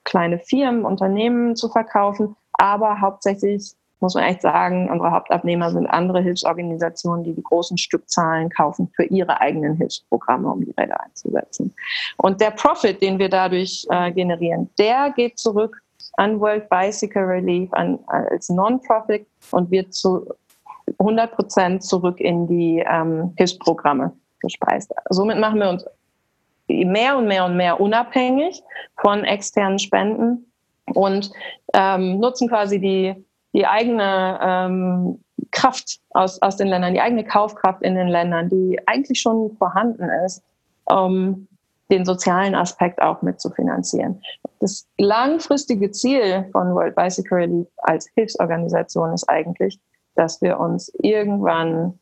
kleine Firmen, Unternehmen zu verkaufen, aber hauptsächlich muss man echt sagen, unsere Hauptabnehmer sind andere Hilfsorganisationen, die die großen Stückzahlen kaufen für ihre eigenen Hilfsprogramme, um die Räder einzusetzen. Und der Profit, den wir dadurch äh, generieren, der geht zurück an World Bicycle Relief an, als Non-Profit und wird zu 100 Prozent zurück in die ähm, Hilfsprogramme gespeist. Somit machen wir uns mehr und mehr und mehr unabhängig von externen Spenden und ähm, nutzen quasi die, die eigene ähm, Kraft aus, aus den Ländern, die eigene Kaufkraft in den Ländern, die eigentlich schon vorhanden ist, um den sozialen Aspekt auch mitzufinanzieren. Das langfristige Ziel von World Bicycle Relief als Hilfsorganisation ist eigentlich, dass wir uns irgendwann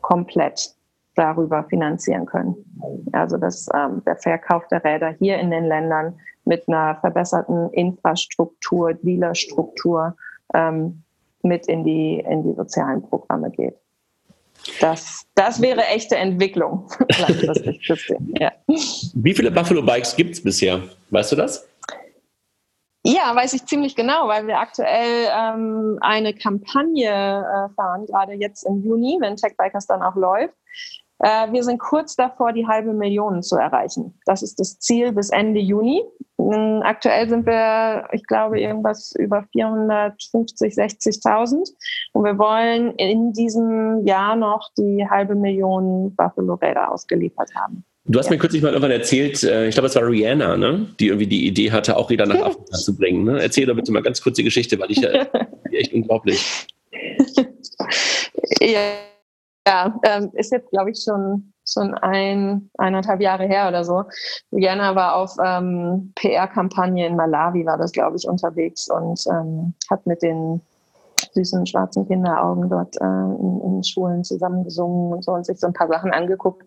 komplett darüber finanzieren können. Also dass ähm, der Verkauf der Räder hier in den Ländern mit einer verbesserten Infrastruktur, Dealerstruktur ähm, mit in die, in die sozialen Programme geht. Das, das wäre echte Entwicklung. ja. Wie viele Buffalo Bikes gibt es bisher? Weißt du das? Ja, weiß ich ziemlich genau, weil wir aktuell ähm, eine Kampagne äh, fahren, gerade jetzt im Juni, wenn Tech Bikers dann auch läuft. Äh, wir sind kurz davor, die halbe Million zu erreichen. Das ist das Ziel bis Ende Juni. Ähm, aktuell sind wir, ich glaube, irgendwas über 450, 60.000. Und wir wollen in diesem Jahr noch die halbe Million Buffalo-Räder ausgeliefert haben. Du hast ja. mir kürzlich mal irgendwann erzählt, äh, ich glaube, es war Rihanna, ne? die irgendwie die Idee hatte, auch Räder nach Afrika zu bringen. Ne? Erzähl doch bitte mal ganz kurz die Geschichte, weil ich äh, echt unglaublich. ja, ja ähm, ist jetzt, glaube ich, schon, schon ein, eineinhalb Jahre her oder so. Rihanna war auf ähm, PR-Kampagne in Malawi, war das, glaube ich, unterwegs und ähm, hat mit den süßen schwarzen Kinderaugen dort äh, in, in, Schulen zusammengesungen und so und sich so ein paar Sachen angeguckt.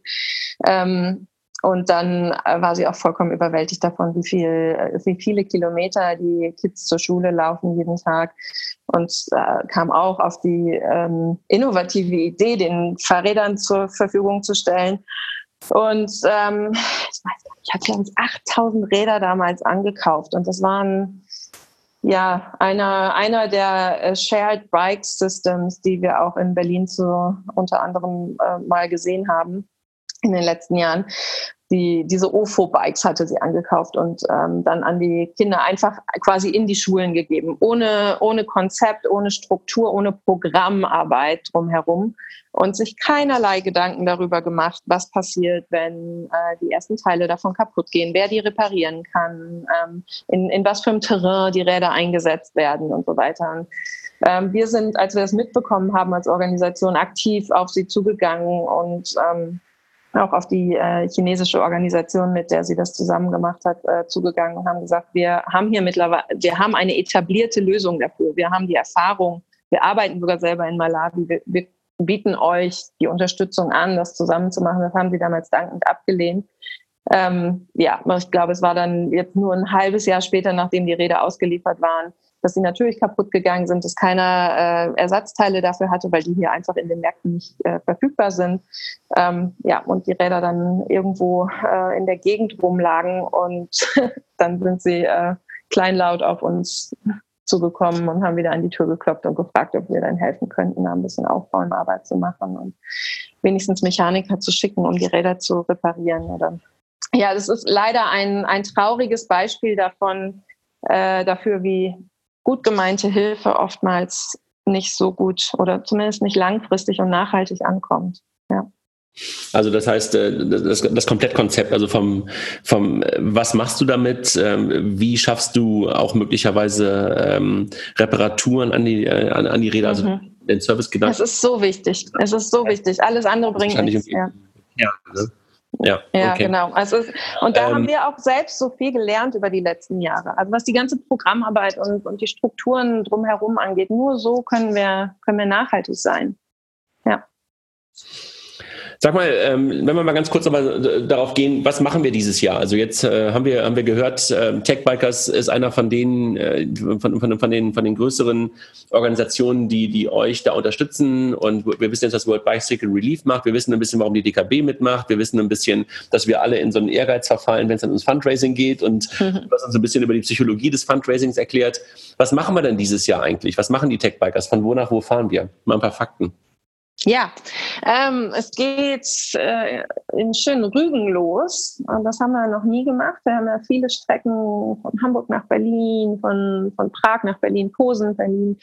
Ähm, und dann äh, war sie auch vollkommen überwältigt davon, wie, viel, äh, wie viele Kilometer die Kids zur Schule laufen jeden Tag. Und äh, kam auch auf die ähm, innovative Idee, den Fahrrädern zur Verfügung zu stellen. Und ähm, ich weiß gar nicht, ich hatte glaube ich 8000 Räder damals angekauft. Und das waren ja einer, einer der äh, Shared Bike Systems, die wir auch in Berlin zu, unter anderem äh, mal gesehen haben in den letzten Jahren. Die, diese OFO-Bikes hatte sie angekauft und ähm, dann an die Kinder einfach quasi in die Schulen gegeben, ohne, ohne Konzept, ohne Struktur, ohne Programmarbeit drumherum und sich keinerlei Gedanken darüber gemacht, was passiert, wenn äh, die ersten Teile davon kaputt gehen, wer die reparieren kann, ähm, in, in was für einem Terrain die Räder eingesetzt werden und so weiter. Und, ähm, wir sind, als wir das mitbekommen haben als Organisation, aktiv auf sie zugegangen und ähm, auch auf die äh, chinesische Organisation, mit der sie das zusammen gemacht hat, äh, zugegangen und haben gesagt, wir haben hier mittlerweile, wir haben eine etablierte Lösung dafür. Wir haben die Erfahrung. Wir arbeiten sogar selber in Malawi. Wir, wir bieten euch die Unterstützung an, das zusammen zu machen. Das haben sie damals dankend abgelehnt. Ähm, ja, ich glaube, es war dann jetzt nur ein halbes Jahr später, nachdem die Räder ausgeliefert waren, dass sie natürlich kaputt gegangen sind, dass keiner äh, Ersatzteile dafür hatte, weil die hier einfach in den Märkten nicht äh, verfügbar sind. Ähm, ja, und die Räder dann irgendwo äh, in der Gegend rumlagen und dann sind sie äh, kleinlaut auf uns zugekommen und haben wieder an die Tür geklopft und gefragt, ob wir dann helfen könnten, da ein bisschen Aufbauarbeit zu machen und wenigstens Mechaniker zu schicken, um die Räder zu reparieren. Oder ja, das ist leider ein, ein trauriges Beispiel davon, äh, dafür, wie gut gemeinte Hilfe oftmals nicht so gut oder zumindest nicht langfristig und nachhaltig ankommt. Ja. Also das heißt, äh, das, das Komplettkonzept, also vom, vom was machst du damit, ähm, wie schaffst du auch möglicherweise ähm, Reparaturen an die, äh, an, an die Räder, also mhm. den Service gedacht? Es ist so wichtig, es ist so wichtig, alles andere bringt nichts. Ja. ja ne? Ja, ja okay. genau. Also, und da ähm, haben wir auch selbst so viel gelernt über die letzten Jahre. Also was die ganze Programmarbeit und, und die Strukturen drumherum angeht, nur so können wir, können wir nachhaltig sein. Ja. Sag mal, ähm, wenn wir mal ganz kurz aber darauf gehen, was machen wir dieses Jahr? Also jetzt äh, haben wir haben wir gehört, äh, Tech Bikers ist einer von den äh, von, von, von den von den größeren Organisationen, die die euch da unterstützen. Und wir wissen jetzt, dass World Bicycle Relief macht. Wir wissen ein bisschen, warum die DKB mitmacht. Wir wissen ein bisschen, dass wir alle in so einen Ehrgeiz verfallen, wenn es dann ums Fundraising geht und mhm. was uns ein bisschen über die Psychologie des Fundraisings erklärt. Was machen wir denn dieses Jahr eigentlich? Was machen die Tech Bikers? Von wo nach wo fahren wir? Mal ein paar Fakten. Ja, ähm, es geht äh, in schönen Rügen los. Und das haben wir noch nie gemacht. Wir haben ja viele Strecken von Hamburg nach Berlin, von, von Prag nach Berlin, Posen, Berlin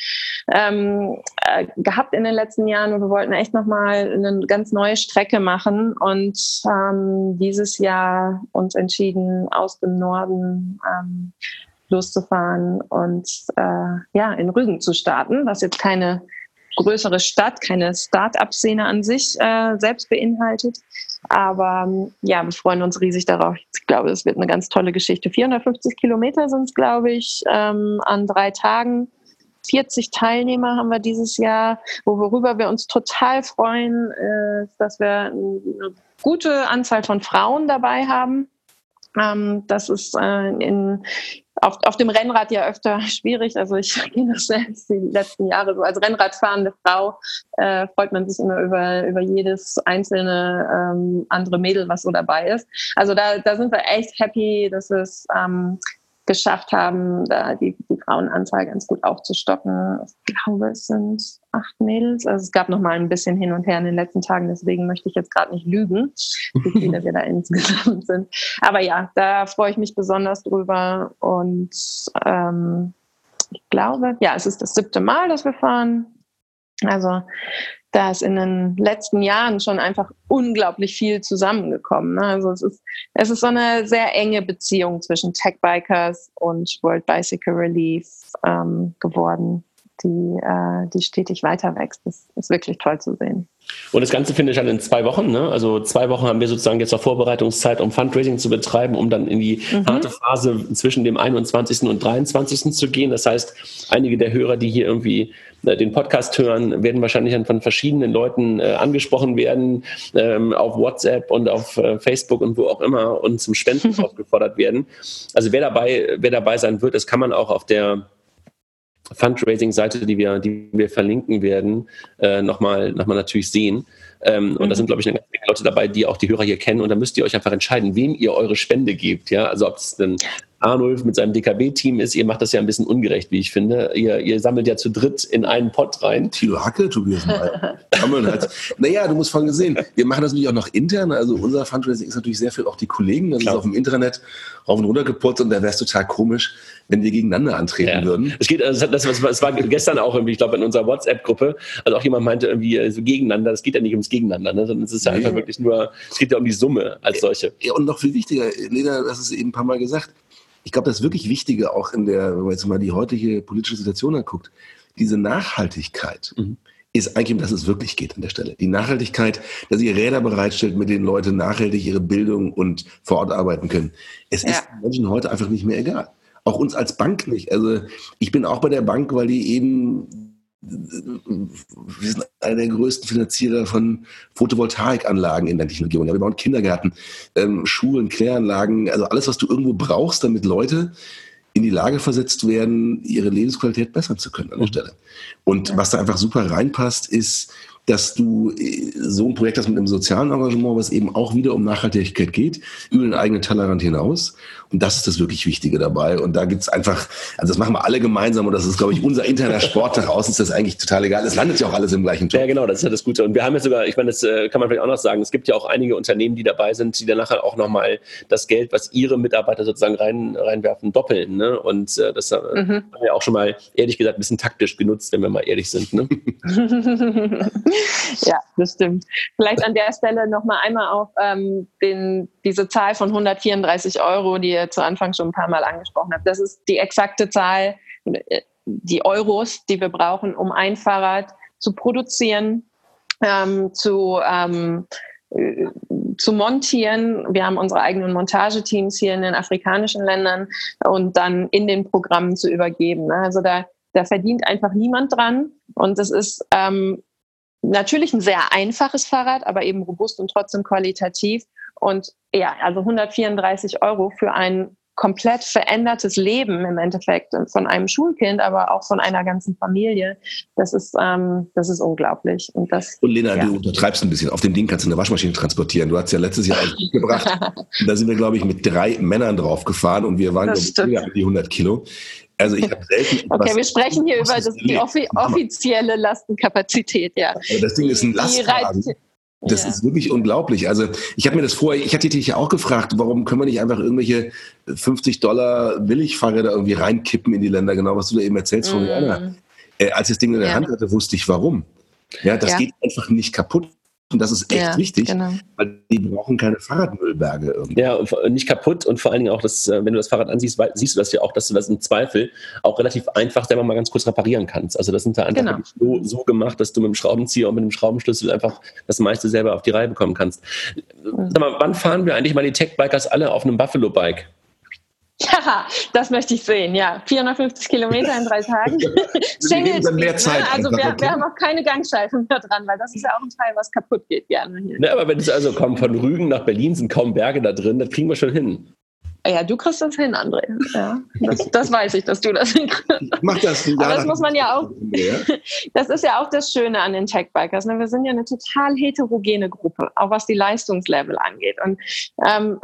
ähm, äh, gehabt in den letzten Jahren. Und wir wollten echt nochmal eine ganz neue Strecke machen und ähm, dieses Jahr uns entschieden, aus dem Norden ähm, loszufahren und äh, ja, in Rügen zu starten, was jetzt keine größere Stadt, keine Start-up-Szene an sich äh, selbst beinhaltet. Aber ähm, ja, wir freuen uns riesig darauf. Ich glaube, es wird eine ganz tolle Geschichte. 450 Kilometer sind es, glaube ich, ähm, an drei Tagen. 40 Teilnehmer haben wir dieses Jahr, worüber wir uns total freuen, äh, dass wir eine gute Anzahl von Frauen dabei haben. Ähm, das ist äh, in, auf, auf dem Rennrad ja öfter schwierig. Also ich kenne das selbst die letzten Jahre so. Als Rennradfahrende Frau äh, freut man sich immer über, über jedes einzelne ähm, andere Mädel, was so dabei ist. Also da, da sind wir echt happy, dass es ähm, geschafft haben, da die, die Frauenanzahl ganz gut aufzustocken. Ich glaube, es sind acht Mädels. Also es gab noch mal ein bisschen hin und her in den letzten Tagen, deswegen möchte ich jetzt gerade nicht lügen, wie viele wir da insgesamt sind. Aber ja, da freue ich mich besonders drüber. Und ähm, ich glaube, ja, es ist das siebte Mal, dass wir fahren. Also da ist in den letzten Jahren schon einfach unglaublich viel zusammengekommen. Ne? Also es ist, es ist so eine sehr enge Beziehung zwischen Tech Bikers und World Bicycle Relief ähm, geworden die, äh, die stetig weiter wächst. Das ist wirklich toll zu sehen. Und das Ganze findet dann in zwei Wochen. Ne? Also zwei Wochen haben wir sozusagen jetzt auch Vorbereitungszeit, um Fundraising zu betreiben, um dann in die mhm. harte Phase zwischen dem 21. und 23. zu gehen. Das heißt, einige der Hörer, die hier irgendwie äh, den Podcast hören, werden wahrscheinlich dann von verschiedenen Leuten äh, angesprochen werden, ähm, auf WhatsApp und auf äh, Facebook und wo auch immer und zum Spenden aufgefordert werden. Also wer dabei, wer dabei sein wird, das kann man auch auf der Fundraising-Seite, die wir, die wir verlinken werden, äh, nochmal noch mal natürlich sehen. Ähm, und da sind, mhm. glaube ich, eine ganze Menge Leute dabei, die auch die Hörer hier kennen. Und da müsst ihr euch einfach entscheiden, wem ihr eure Spende gebt. Ja? Also ob es denn Arnulf mit seinem DKB-Team ist, ihr macht das ja ein bisschen ungerecht, wie ich finde. Ihr, ihr sammelt ja zu dritt in einen Pott rein. Thilo Hacke, Tobias May. halt. Naja, du musst folgendes sehen. Wir machen das natürlich auch noch intern. Also unser Fundraising ist natürlich sehr viel auch die Kollegen. Das Klar. ist auf dem Internet rauf und runter geputzt und da wäre es total komisch, wenn wir gegeneinander antreten ja. würden. Es geht, also das, das, war gestern auch irgendwie, ich glaube, in unserer WhatsApp-Gruppe, also auch jemand meinte irgendwie äh, so gegeneinander, es geht ja nicht ums Gegeneinander, ne, sondern es ist ja nee. einfach wirklich nur, es geht ja um die Summe als solche. Ja, und noch viel wichtiger, Lena, das ist eben ein paar Mal gesagt, ich glaube, das wirklich Wichtige auch in der, wenn man jetzt mal die heutige politische Situation anguckt, diese Nachhaltigkeit mhm. ist eigentlich, um das es wirklich geht an der Stelle. Die Nachhaltigkeit, dass ihr Räder bereitstellt, mit denen Leute nachhaltig ihre Bildung und vor Ort arbeiten können. Es ja. ist Menschen heute einfach nicht mehr egal. Auch uns als Bank nicht. Also ich bin auch bei der Bank, weil die eben wir sind einer der größten Finanzierer von Photovoltaikanlagen in ländlichen Regionen. Ja, wir bauen Kindergärten, ähm, Schulen, Kläranlagen, also alles, was du irgendwo brauchst, damit Leute in die Lage versetzt werden, ihre Lebensqualität bessern zu können an der mhm. Stelle. Und was da einfach super reinpasst, ist dass du äh, so ein Projekt hast mit einem sozialen Engagement, was eben auch wieder um Nachhaltigkeit geht, über den eigenen Tellerrand hinaus. Und das ist das wirklich Wichtige dabei. Und da gibt's einfach, also das machen wir alle gemeinsam und das ist, glaube ich, unser interner Sport. Nach außen ist das eigentlich total egal. Es landet ja auch alles im gleichen Job. Ja, genau, das ist ja das Gute. Und wir haben ja sogar, ich meine, das äh, kann man vielleicht auch noch sagen, es gibt ja auch einige Unternehmen, die dabei sind, die dann nachher auch nochmal das Geld, was ihre Mitarbeiter sozusagen rein, reinwerfen, doppeln. Ne? Und äh, das mhm. haben wir auch schon mal, ehrlich gesagt, ein bisschen taktisch genutzt, wenn wir mal ehrlich sind. Ne? ja, das stimmt. Vielleicht an der Stelle nochmal einmal auf ähm, den, diese Zahl von 134 Euro, die ihr zu Anfang schon ein paar Mal angesprochen habt. Das ist die exakte Zahl, äh, die Euros, die wir brauchen, um ein Fahrrad zu produzieren, ähm, zu, ähm, äh, zu montieren. Wir haben unsere eigenen Montageteams hier in den afrikanischen Ländern und dann in den Programmen zu übergeben. Ne? Also da, da verdient einfach niemand dran. Und es ist ähm, natürlich ein sehr einfaches Fahrrad, aber eben robust und trotzdem qualitativ. Und ja, also 134 Euro für ein komplett verändertes Leben im Endeffekt von einem Schulkind, aber auch von einer ganzen Familie. Das ist, ähm, das ist unglaublich. Und, das, und Lena, ja. du untertreibst ein bisschen. Auf dem Ding kannst du eine Waschmaschine transportieren. Du hast ja letztes Jahr gebracht. da sind wir, glaube ich, mit drei Männern drauf gefahren und wir waren, ich, die 100 Kilo. Also ich habe selten. Okay, wir sprechen hier über das, die offi offizielle Lastenkapazität, ja. Aber das Ding ist ein Lastwagen. Das ja. ist wirklich unglaublich. Also ich habe mir das vorher, ich hatte dich ja auch gefragt, warum können wir nicht einfach irgendwelche 50 Dollar Billigfahrräder irgendwie reinkippen in die Länder, genau was du da eben erzählst, mm. Äh, als ich das Ding in der ja. Hand hatte, wusste ich warum. Ja, das ja. geht einfach nicht kaputt. Und das ist echt ja, wichtig, genau. weil die brauchen keine Fahrradmüllberge irgendwie. Ja, nicht kaputt und vor allen Dingen auch, dass, äh, wenn du das Fahrrad ansiehst, siehst du das ja auch, dass du das im Zweifel auch relativ einfach selber mal ganz kurz reparieren kannst. Also das sind da einfach genau. so, so, gemacht, dass du mit dem Schraubenzieher und mit dem Schraubenschlüssel einfach das meiste selber auf die Reihe bekommen kannst. Sag mal, wann fahren wir eigentlich mal die Tech-Bikers alle auf einem Buffalo-Bike? Ja, das möchte ich sehen, ja. 450 Kilometer in drei Tagen. Single Speed, mehr Zeit ne? Also wir, wir, haben auch keine Gangschaltung da dran, weil das ist ja auch ein Teil, was kaputt geht gerne hier. Ne, aber wenn es also kommt, von Rügen nach Berlin sind kaum Berge da drin, das kriegen wir schon hin. Ja, du kriegst das hin, André. Ja, das, das weiß ich, dass du das hinkriegst. Mach das. Aber das muss man ja auch. Das ist ja auch das Schöne an den Tech-Bikers. Ne? Wir sind ja eine total heterogene Gruppe, auch was die Leistungslevel angeht. Und ähm,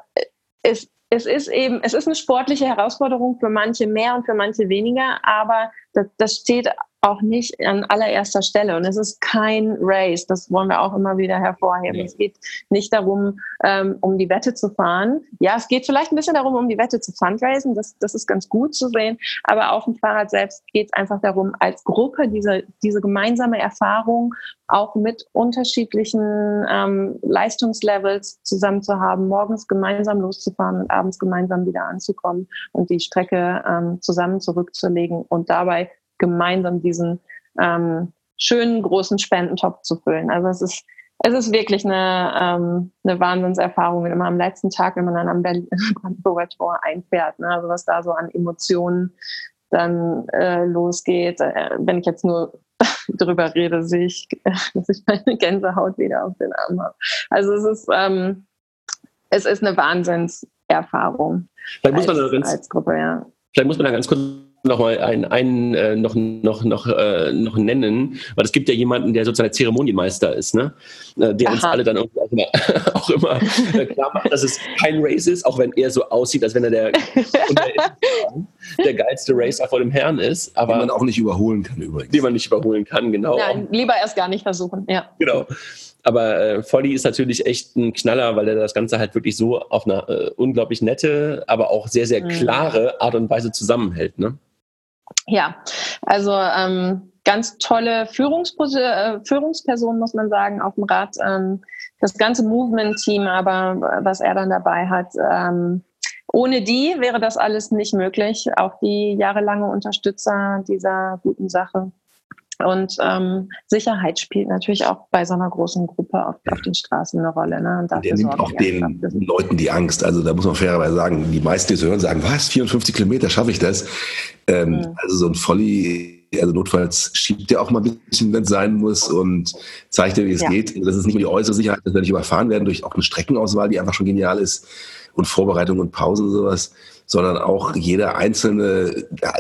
es es ist eben, es ist eine sportliche Herausforderung für manche mehr und für manche weniger, aber das, das steht auch nicht an allererster Stelle. Und es ist kein Race, das wollen wir auch immer wieder hervorheben. Ja. Es geht nicht darum, ähm, um die Wette zu fahren. Ja, es geht vielleicht ein bisschen darum, um die Wette zu fundraisen. Das, das ist ganz gut zu sehen. Aber auf dem Fahrrad selbst geht es einfach darum, als Gruppe diese, diese gemeinsame Erfahrung auch mit unterschiedlichen ähm, Leistungslevels zusammen zu haben, morgens gemeinsam loszufahren und abends gemeinsam wieder anzukommen und die Strecke ähm, zusammen zurückzulegen und dabei gemeinsam diesen ähm, schönen großen Spendentopf zu füllen. Also es ist es ist wirklich eine, ähm, eine Wahnsinnserfahrung, immer am letzten Tag, wenn man dann am Brandenburger Tor einfährt, ne? also was da so an Emotionen dann äh, losgeht. Äh, wenn ich jetzt nur drüber rede, sehe ich, dass ich meine Gänsehaut wieder auf den Arm habe. Also es ist, ähm, es ist eine Wahnsinnserfahrung. Vielleicht muss man als, ganz, als Gruppe, ja. Vielleicht muss man da ganz kurz noch mal einen, einen äh, noch, noch, noch, äh, noch nennen, weil es gibt ja jemanden, der sozusagen Zeremonienmeister ist, ne? Äh, der Aha. uns alle dann auch immer, auch immer äh, klar macht, dass es kein Race ist, auch wenn er so aussieht, als wenn er der, der geilste Racer vor dem Herrn ist. Aber den man auch nicht überholen kann übrigens. Den man nicht überholen kann, genau. Nein, lieber erst gar nicht versuchen, ja. Genau. Aber äh, Folly ist natürlich echt ein Knaller, weil er das Ganze halt wirklich so auf eine äh, unglaublich nette, aber auch sehr, sehr mhm. klare Art und Weise zusammenhält. Ne? Ja, also ähm, ganz tolle Führungspos äh, Führungsperson, muss man sagen, auf dem Rad. Ähm, das ganze Movement-Team, aber was er dann dabei hat, ähm, ohne die wäre das alles nicht möglich. Auch die jahrelange Unterstützer dieser guten Sache. Und ähm, Sicherheit spielt natürlich auch bei so einer großen Gruppe auf, auf den Straßen eine Rolle. Ne? Und der nimmt auch den Leuten die Angst. Also da muss man fairerweise sagen, die meisten, die so hören, sagen, was, 54 Kilometer, schaffe ich das? Ähm, mhm. Also so ein Volli, also notfalls schiebt der auch mal ein bisschen, wenn es sein muss und zeigt dir, wie es ja. geht. Das ist nicht nur die äußere Sicherheit, dass wir nicht überfahren werden durch auch eine Streckenauswahl, die einfach schon genial ist und Vorbereitung und Pausen und sowas sondern auch jeder einzelne, ja,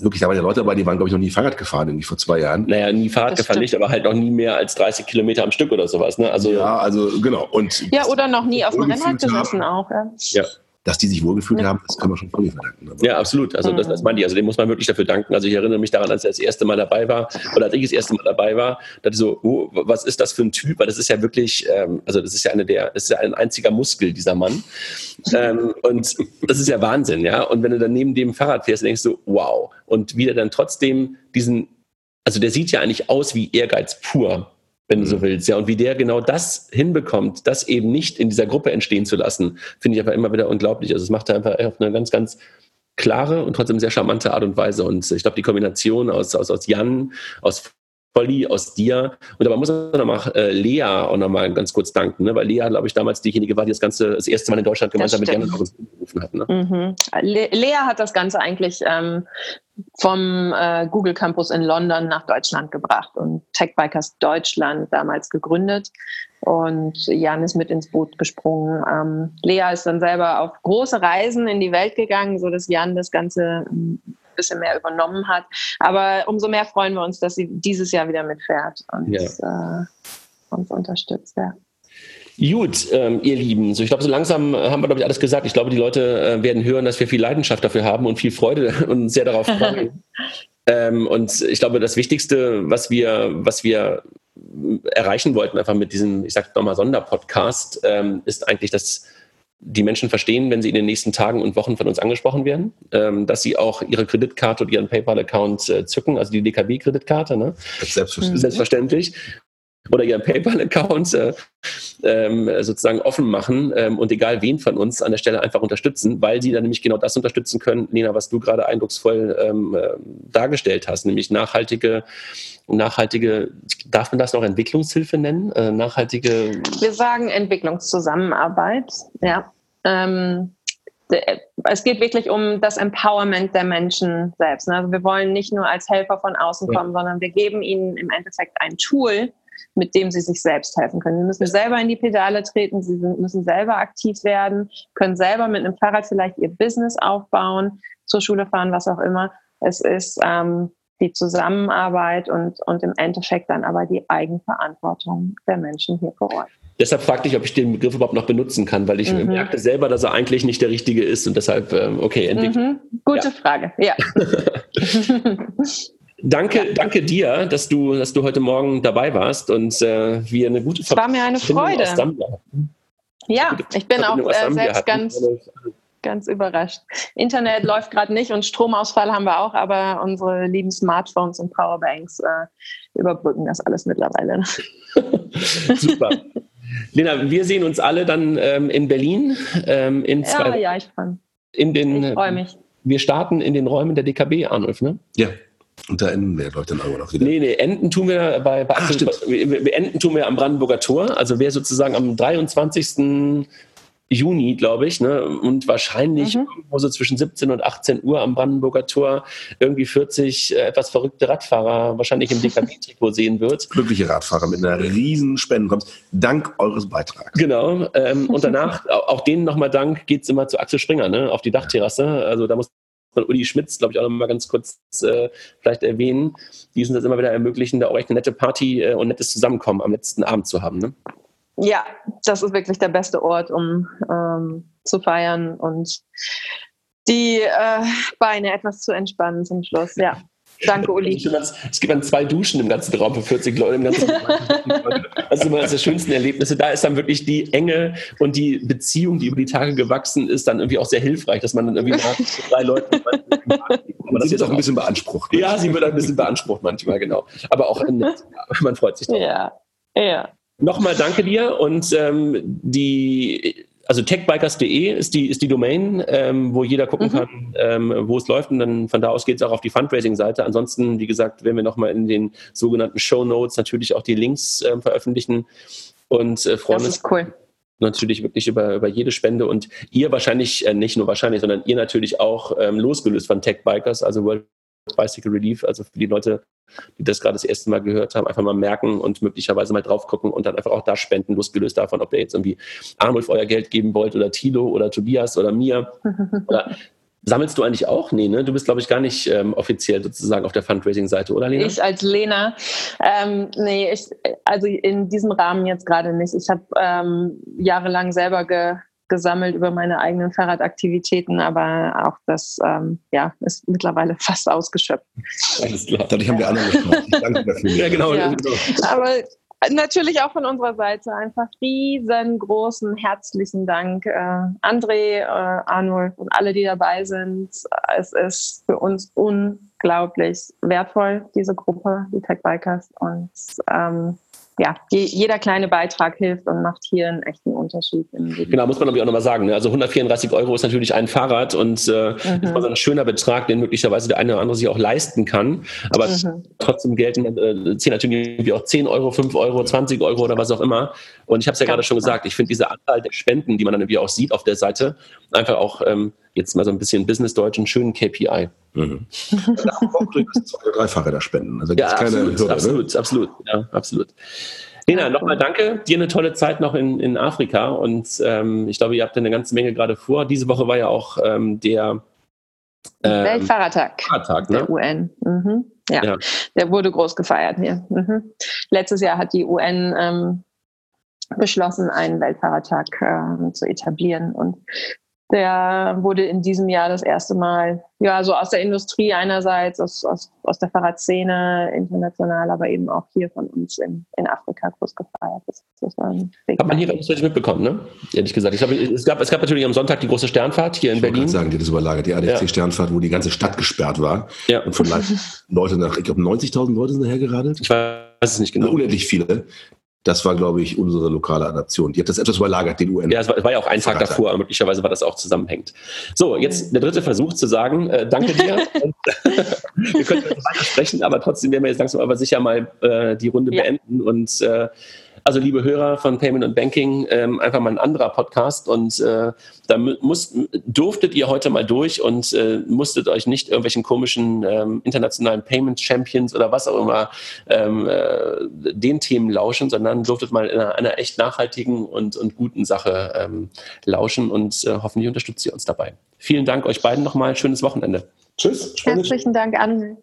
wirklich, da waren ja Leute dabei, die waren, glaube ich, noch nie Fahrrad gefahren, irgendwie vor zwei Jahren. Naja, nie Fahrrad das gefahren stimmt. nicht, aber halt noch nie mehr als 30 Kilometer am Stück oder sowas. Ne? Also, ja, also genau. Und ja, oder noch nie auf dem Rennrad gesessen auch. Ja. ja dass die sich wohlgefühlt ja. haben, das kann man schon voll verdanken. Ja, absolut. Also das, das mhm. meine ich. Also dem muss man wirklich dafür danken. Also ich erinnere mich daran, als er das erste Mal dabei war oder als ich das erste Mal dabei war, dachte ich so, oh, was ist das für ein Typ? Weil das ist ja wirklich, ähm, also das ist ja eine der, das ist ja ein einziger Muskel, dieser Mann. ähm, und das ist ja Wahnsinn, ja. Und wenn du dann neben dem Fahrrad fährst, denkst du, wow. Und wie der dann trotzdem diesen, also der sieht ja eigentlich aus wie Ehrgeiz pur wenn du so mhm. willst. Ja, und wie der genau das hinbekommt, das eben nicht in dieser Gruppe entstehen zu lassen, finde ich einfach immer wieder unglaublich. Also es macht er einfach auf eine ganz, ganz klare und trotzdem sehr charmante Art und Weise. Und ich glaube, die Kombination aus, aus, aus Jan, aus Polly, aus dir. Und aber muss man nochmal äh, Lea auch nochmal ganz kurz danken, ne? weil Lea, glaube ich, damals diejenige war, die das Ganze das erste Mal in Deutschland gemeinsam mit Jan gerufen hat. Ne? Mhm. Le Lea hat das Ganze eigentlich ähm, vom äh, Google Campus in London nach Deutschland gebracht und Techbikers Deutschland damals gegründet. Und Jan ist mit ins Boot gesprungen. Ähm, Lea ist dann selber auf große Reisen in die Welt gegangen, so dass Jan das Ganze bisschen mehr übernommen hat. Aber umso mehr freuen wir uns, dass sie dieses Jahr wieder mitfährt und ja. äh, uns unterstützt. Ja. Gut, ähm, ihr Lieben. So, ich glaube, so langsam haben wir, glaube ich, alles gesagt. Ich glaube, die Leute äh, werden hören, dass wir viel Leidenschaft dafür haben und viel Freude und sehr darauf freuen. ähm, und ich glaube, das Wichtigste, was wir, was wir erreichen wollten, einfach mit diesem, ich sag nochmal, Sonderpodcast, ähm, ist eigentlich, dass die Menschen verstehen, wenn sie in den nächsten Tagen und Wochen von uns angesprochen werden, ähm, dass sie auch ihre Kreditkarte oder ihren PayPal-Account äh, zücken, also die DKB-Kreditkarte, ne? Selbstverständlich. Selbstverständlich oder ihren PayPal-Account äh, ähm, sozusagen offen machen ähm, und egal wen von uns an der Stelle einfach unterstützen, weil sie dann nämlich genau das unterstützen können, Lena, was du gerade eindrucksvoll ähm, äh, dargestellt hast, nämlich nachhaltige, nachhaltige, darf man das noch Entwicklungshilfe nennen? Äh, nachhaltige. Wir sagen Entwicklungszusammenarbeit, ja. Ähm, es geht wirklich um das Empowerment der Menschen selbst. Also wir wollen nicht nur als Helfer von außen kommen, sondern wir geben ihnen im Endeffekt ein Tool, mit dem sie sich selbst helfen können. Sie müssen selber in die Pedale treten, sie müssen selber aktiv werden, können selber mit einem Fahrrad vielleicht ihr Business aufbauen, zur Schule fahren, was auch immer. Es ist ähm, die Zusammenarbeit und, und im Endeffekt dann aber die Eigenverantwortung der Menschen hier vor Ort. Deshalb fragte ich, ob ich den Begriff überhaupt noch benutzen kann, weil ich mhm. merkte selber, dass er eigentlich nicht der richtige ist und deshalb, ähm, okay, entwickelt. Mhm. Gute ja. Frage, ja. Danke, ja. danke dir, dass du, dass du heute Morgen dabei warst und äh, wir eine gute Es war mir eine Freude. Ja, ich bin auch äh, selbst ganz, ganz überrascht. Internet läuft gerade nicht und Stromausfall haben wir auch, aber unsere lieben Smartphones und Powerbanks äh, überbrücken das alles mittlerweile. Super. Lena, wir sehen uns alle dann ähm, in Berlin ähm, in zwei Ja, ja, ich freue ich freue mich. Wir starten in den Räumen der DKB, Arnulf, ne? Ja. Und da enden wir, glaube ich, dann auch noch wieder. Nee, nee, enden tun wir bei, bei Ach, wir, wir, enden tun wir am Brandenburger Tor. Also wer sozusagen am 23. Juni, glaube ich, ne? und wahrscheinlich mhm. irgendwo so zwischen 17 und 18 Uhr am Brandenburger Tor irgendwie 40 äh, etwas verrückte Radfahrer wahrscheinlich im DKB-Trikot sehen wird. Glückliche Radfahrer mit einer riesen Spende dank eures Beitrags. Genau. Ähm, und danach, auch denen nochmal Dank, geht es immer zu Axel Springer, ne? auf die Dachterrasse. Also da muss von Uli Schmitz, glaube ich, auch noch mal ganz kurz äh, vielleicht erwähnen, die uns das immer wieder ermöglichen, da auch echt eine nette Party äh, und nettes Zusammenkommen am letzten Abend zu haben. Ne? Ja, das ist wirklich der beste Ort, um ähm, zu feiern und die äh, Beine etwas zu entspannen zum Schluss. Ja. Danke, Uli. Es gibt dann zwei Duschen im ganzen Raum für 40 Leute. Im ganzen das ist immer eines der schönsten Erlebnisse. Da ist dann wirklich die Enge und die Beziehung, die über die Tage gewachsen ist, dann irgendwie auch sehr hilfreich, dass man dann irgendwie nach drei Leuten. Aber das ist auch ein bisschen beansprucht. Ja, sie wird ein bisschen beansprucht manchmal, genau. Aber auch nett. Man freut sich drauf. Ja, ja. Nochmal danke dir und ähm, die also techbikers.de ist die, ist die Domain, ähm, wo jeder gucken mhm. kann, ähm, wo es läuft. Und dann von da aus geht es auch auf die Fundraising-Seite. Ansonsten, wie gesagt, werden wir nochmal in den sogenannten Show Notes natürlich auch die Links ähm, veröffentlichen und äh, freuen uns cool. natürlich wirklich über, über jede Spende. Und ihr wahrscheinlich, äh, nicht nur wahrscheinlich, sondern ihr natürlich auch ähm, losgelöst von Techbikers, also World Bicycle Relief, also für die Leute, die das gerade das erste Mal gehört haben, einfach mal merken und möglicherweise mal drauf gucken und dann einfach auch da spenden, losgelöst davon, ob ihr jetzt irgendwie Arnulf euer Geld geben wollt oder Tilo oder Tobias oder mir. oder Sammelst du eigentlich auch? Nee, ne? Du bist, glaube ich, gar nicht ähm, offiziell sozusagen auf der Fundraising-Seite, oder Lena? Ich als Lena, ähm, nee, ich, also in diesem Rahmen jetzt gerade nicht. Ich habe ähm, jahrelang selber ge, gesammelt über meine eigenen Fahrradaktivitäten, aber auch das ähm, ja, ist mittlerweile fast ausgeschöpft. Alles klar. Dadurch haben wir alle gemacht. Danke dafür. ja, genau. Ja. Aber natürlich auch von unserer Seite einfach riesengroßen, herzlichen Dank. Äh, André, äh, Arnold und alle, die dabei sind. Es ist für uns unglaublich wertvoll, diese Gruppe, die Tech Bikers. Und ähm, ja, jeder kleine Beitrag hilft und macht hier einen echten Unterschied. Genau, muss man ich auch nochmal sagen. Ne? Also 134 Euro ist natürlich ein Fahrrad und äh, mhm. ist mal so ein schöner Betrag, den möglicherweise der eine oder andere sich auch leisten kann. Aber mhm. trotzdem gelten äh, natürlich irgendwie auch 10 Euro, 5 Euro, 20 Euro oder was auch immer. Und ich habe es ja gerade schon gesagt, ich finde diese Anzahl der Spenden, die man dann irgendwie auch sieht auf der Seite, einfach auch ähm, jetzt mal so ein bisschen Business-Deutsch einen schönen KPI. Mhm. drei Fahrräder spenden. Also ja, absolut, Hürde, absolut, ne? absolut, ja, absolut. Lena, nochmal danke. Dir eine tolle Zeit noch in, in Afrika und ähm, ich glaube, ihr habt eine ganze Menge gerade vor. Diese Woche war ja auch ähm, der ähm, Weltfahrertag Fahrradtag, ne? der UN. Mhm. Ja. ja. der wurde groß gefeiert hier. Mhm. Letztes Jahr hat die UN ähm, beschlossen, einen Weltfahrertag äh, zu etablieren. Und der wurde in diesem Jahr das erste Mal, ja, so aus der Industrie einerseits, aus, aus, aus der Fahrradszene international, aber eben auch hier von uns in, in Afrika groß gefeiert. Das, das Hat man hier nicht mitbekommen, ne? Ehrlich gesagt. Ich glaube, es gab, es gab natürlich am Sonntag die große Sternfahrt hier in ich Berlin. Ich sagen, die das überlagert, die ADAC-Sternfahrt, wo die ganze Stadt gesperrt war. Ja. Und von Leute nach, ich glaube, 90.000 Leute sind dahergeradelt. Ich weiß es nicht genau. Unendlich viele. Das war, glaube ich, unsere lokale Adaption. Die hat das etwas überlagert, den UN. Ja, es war, es war ja auch ein Tag davor, aber möglicherweise war das auch zusammenhängend. So, jetzt der dritte Versuch zu sagen, äh, danke dir. wir können weiter sprechen, aber trotzdem werden wir jetzt langsam aber sicher mal äh, die Runde ja. beenden und äh, also liebe Hörer von Payment und Banking, ähm, einfach mal ein anderer Podcast und äh, da muss, durftet ihr heute mal durch und äh, musstet euch nicht irgendwelchen komischen ähm, internationalen Payment Champions oder was auch immer ähm, äh, den Themen lauschen, sondern durftet mal in einer, einer echt nachhaltigen und, und guten Sache ähm, lauschen und äh, hoffentlich unterstützt ihr uns dabei. Vielen Dank euch beiden nochmal, schönes Wochenende. Tschüss. Herzlichen Dank, Anne.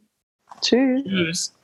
Tschüss. Tschüss.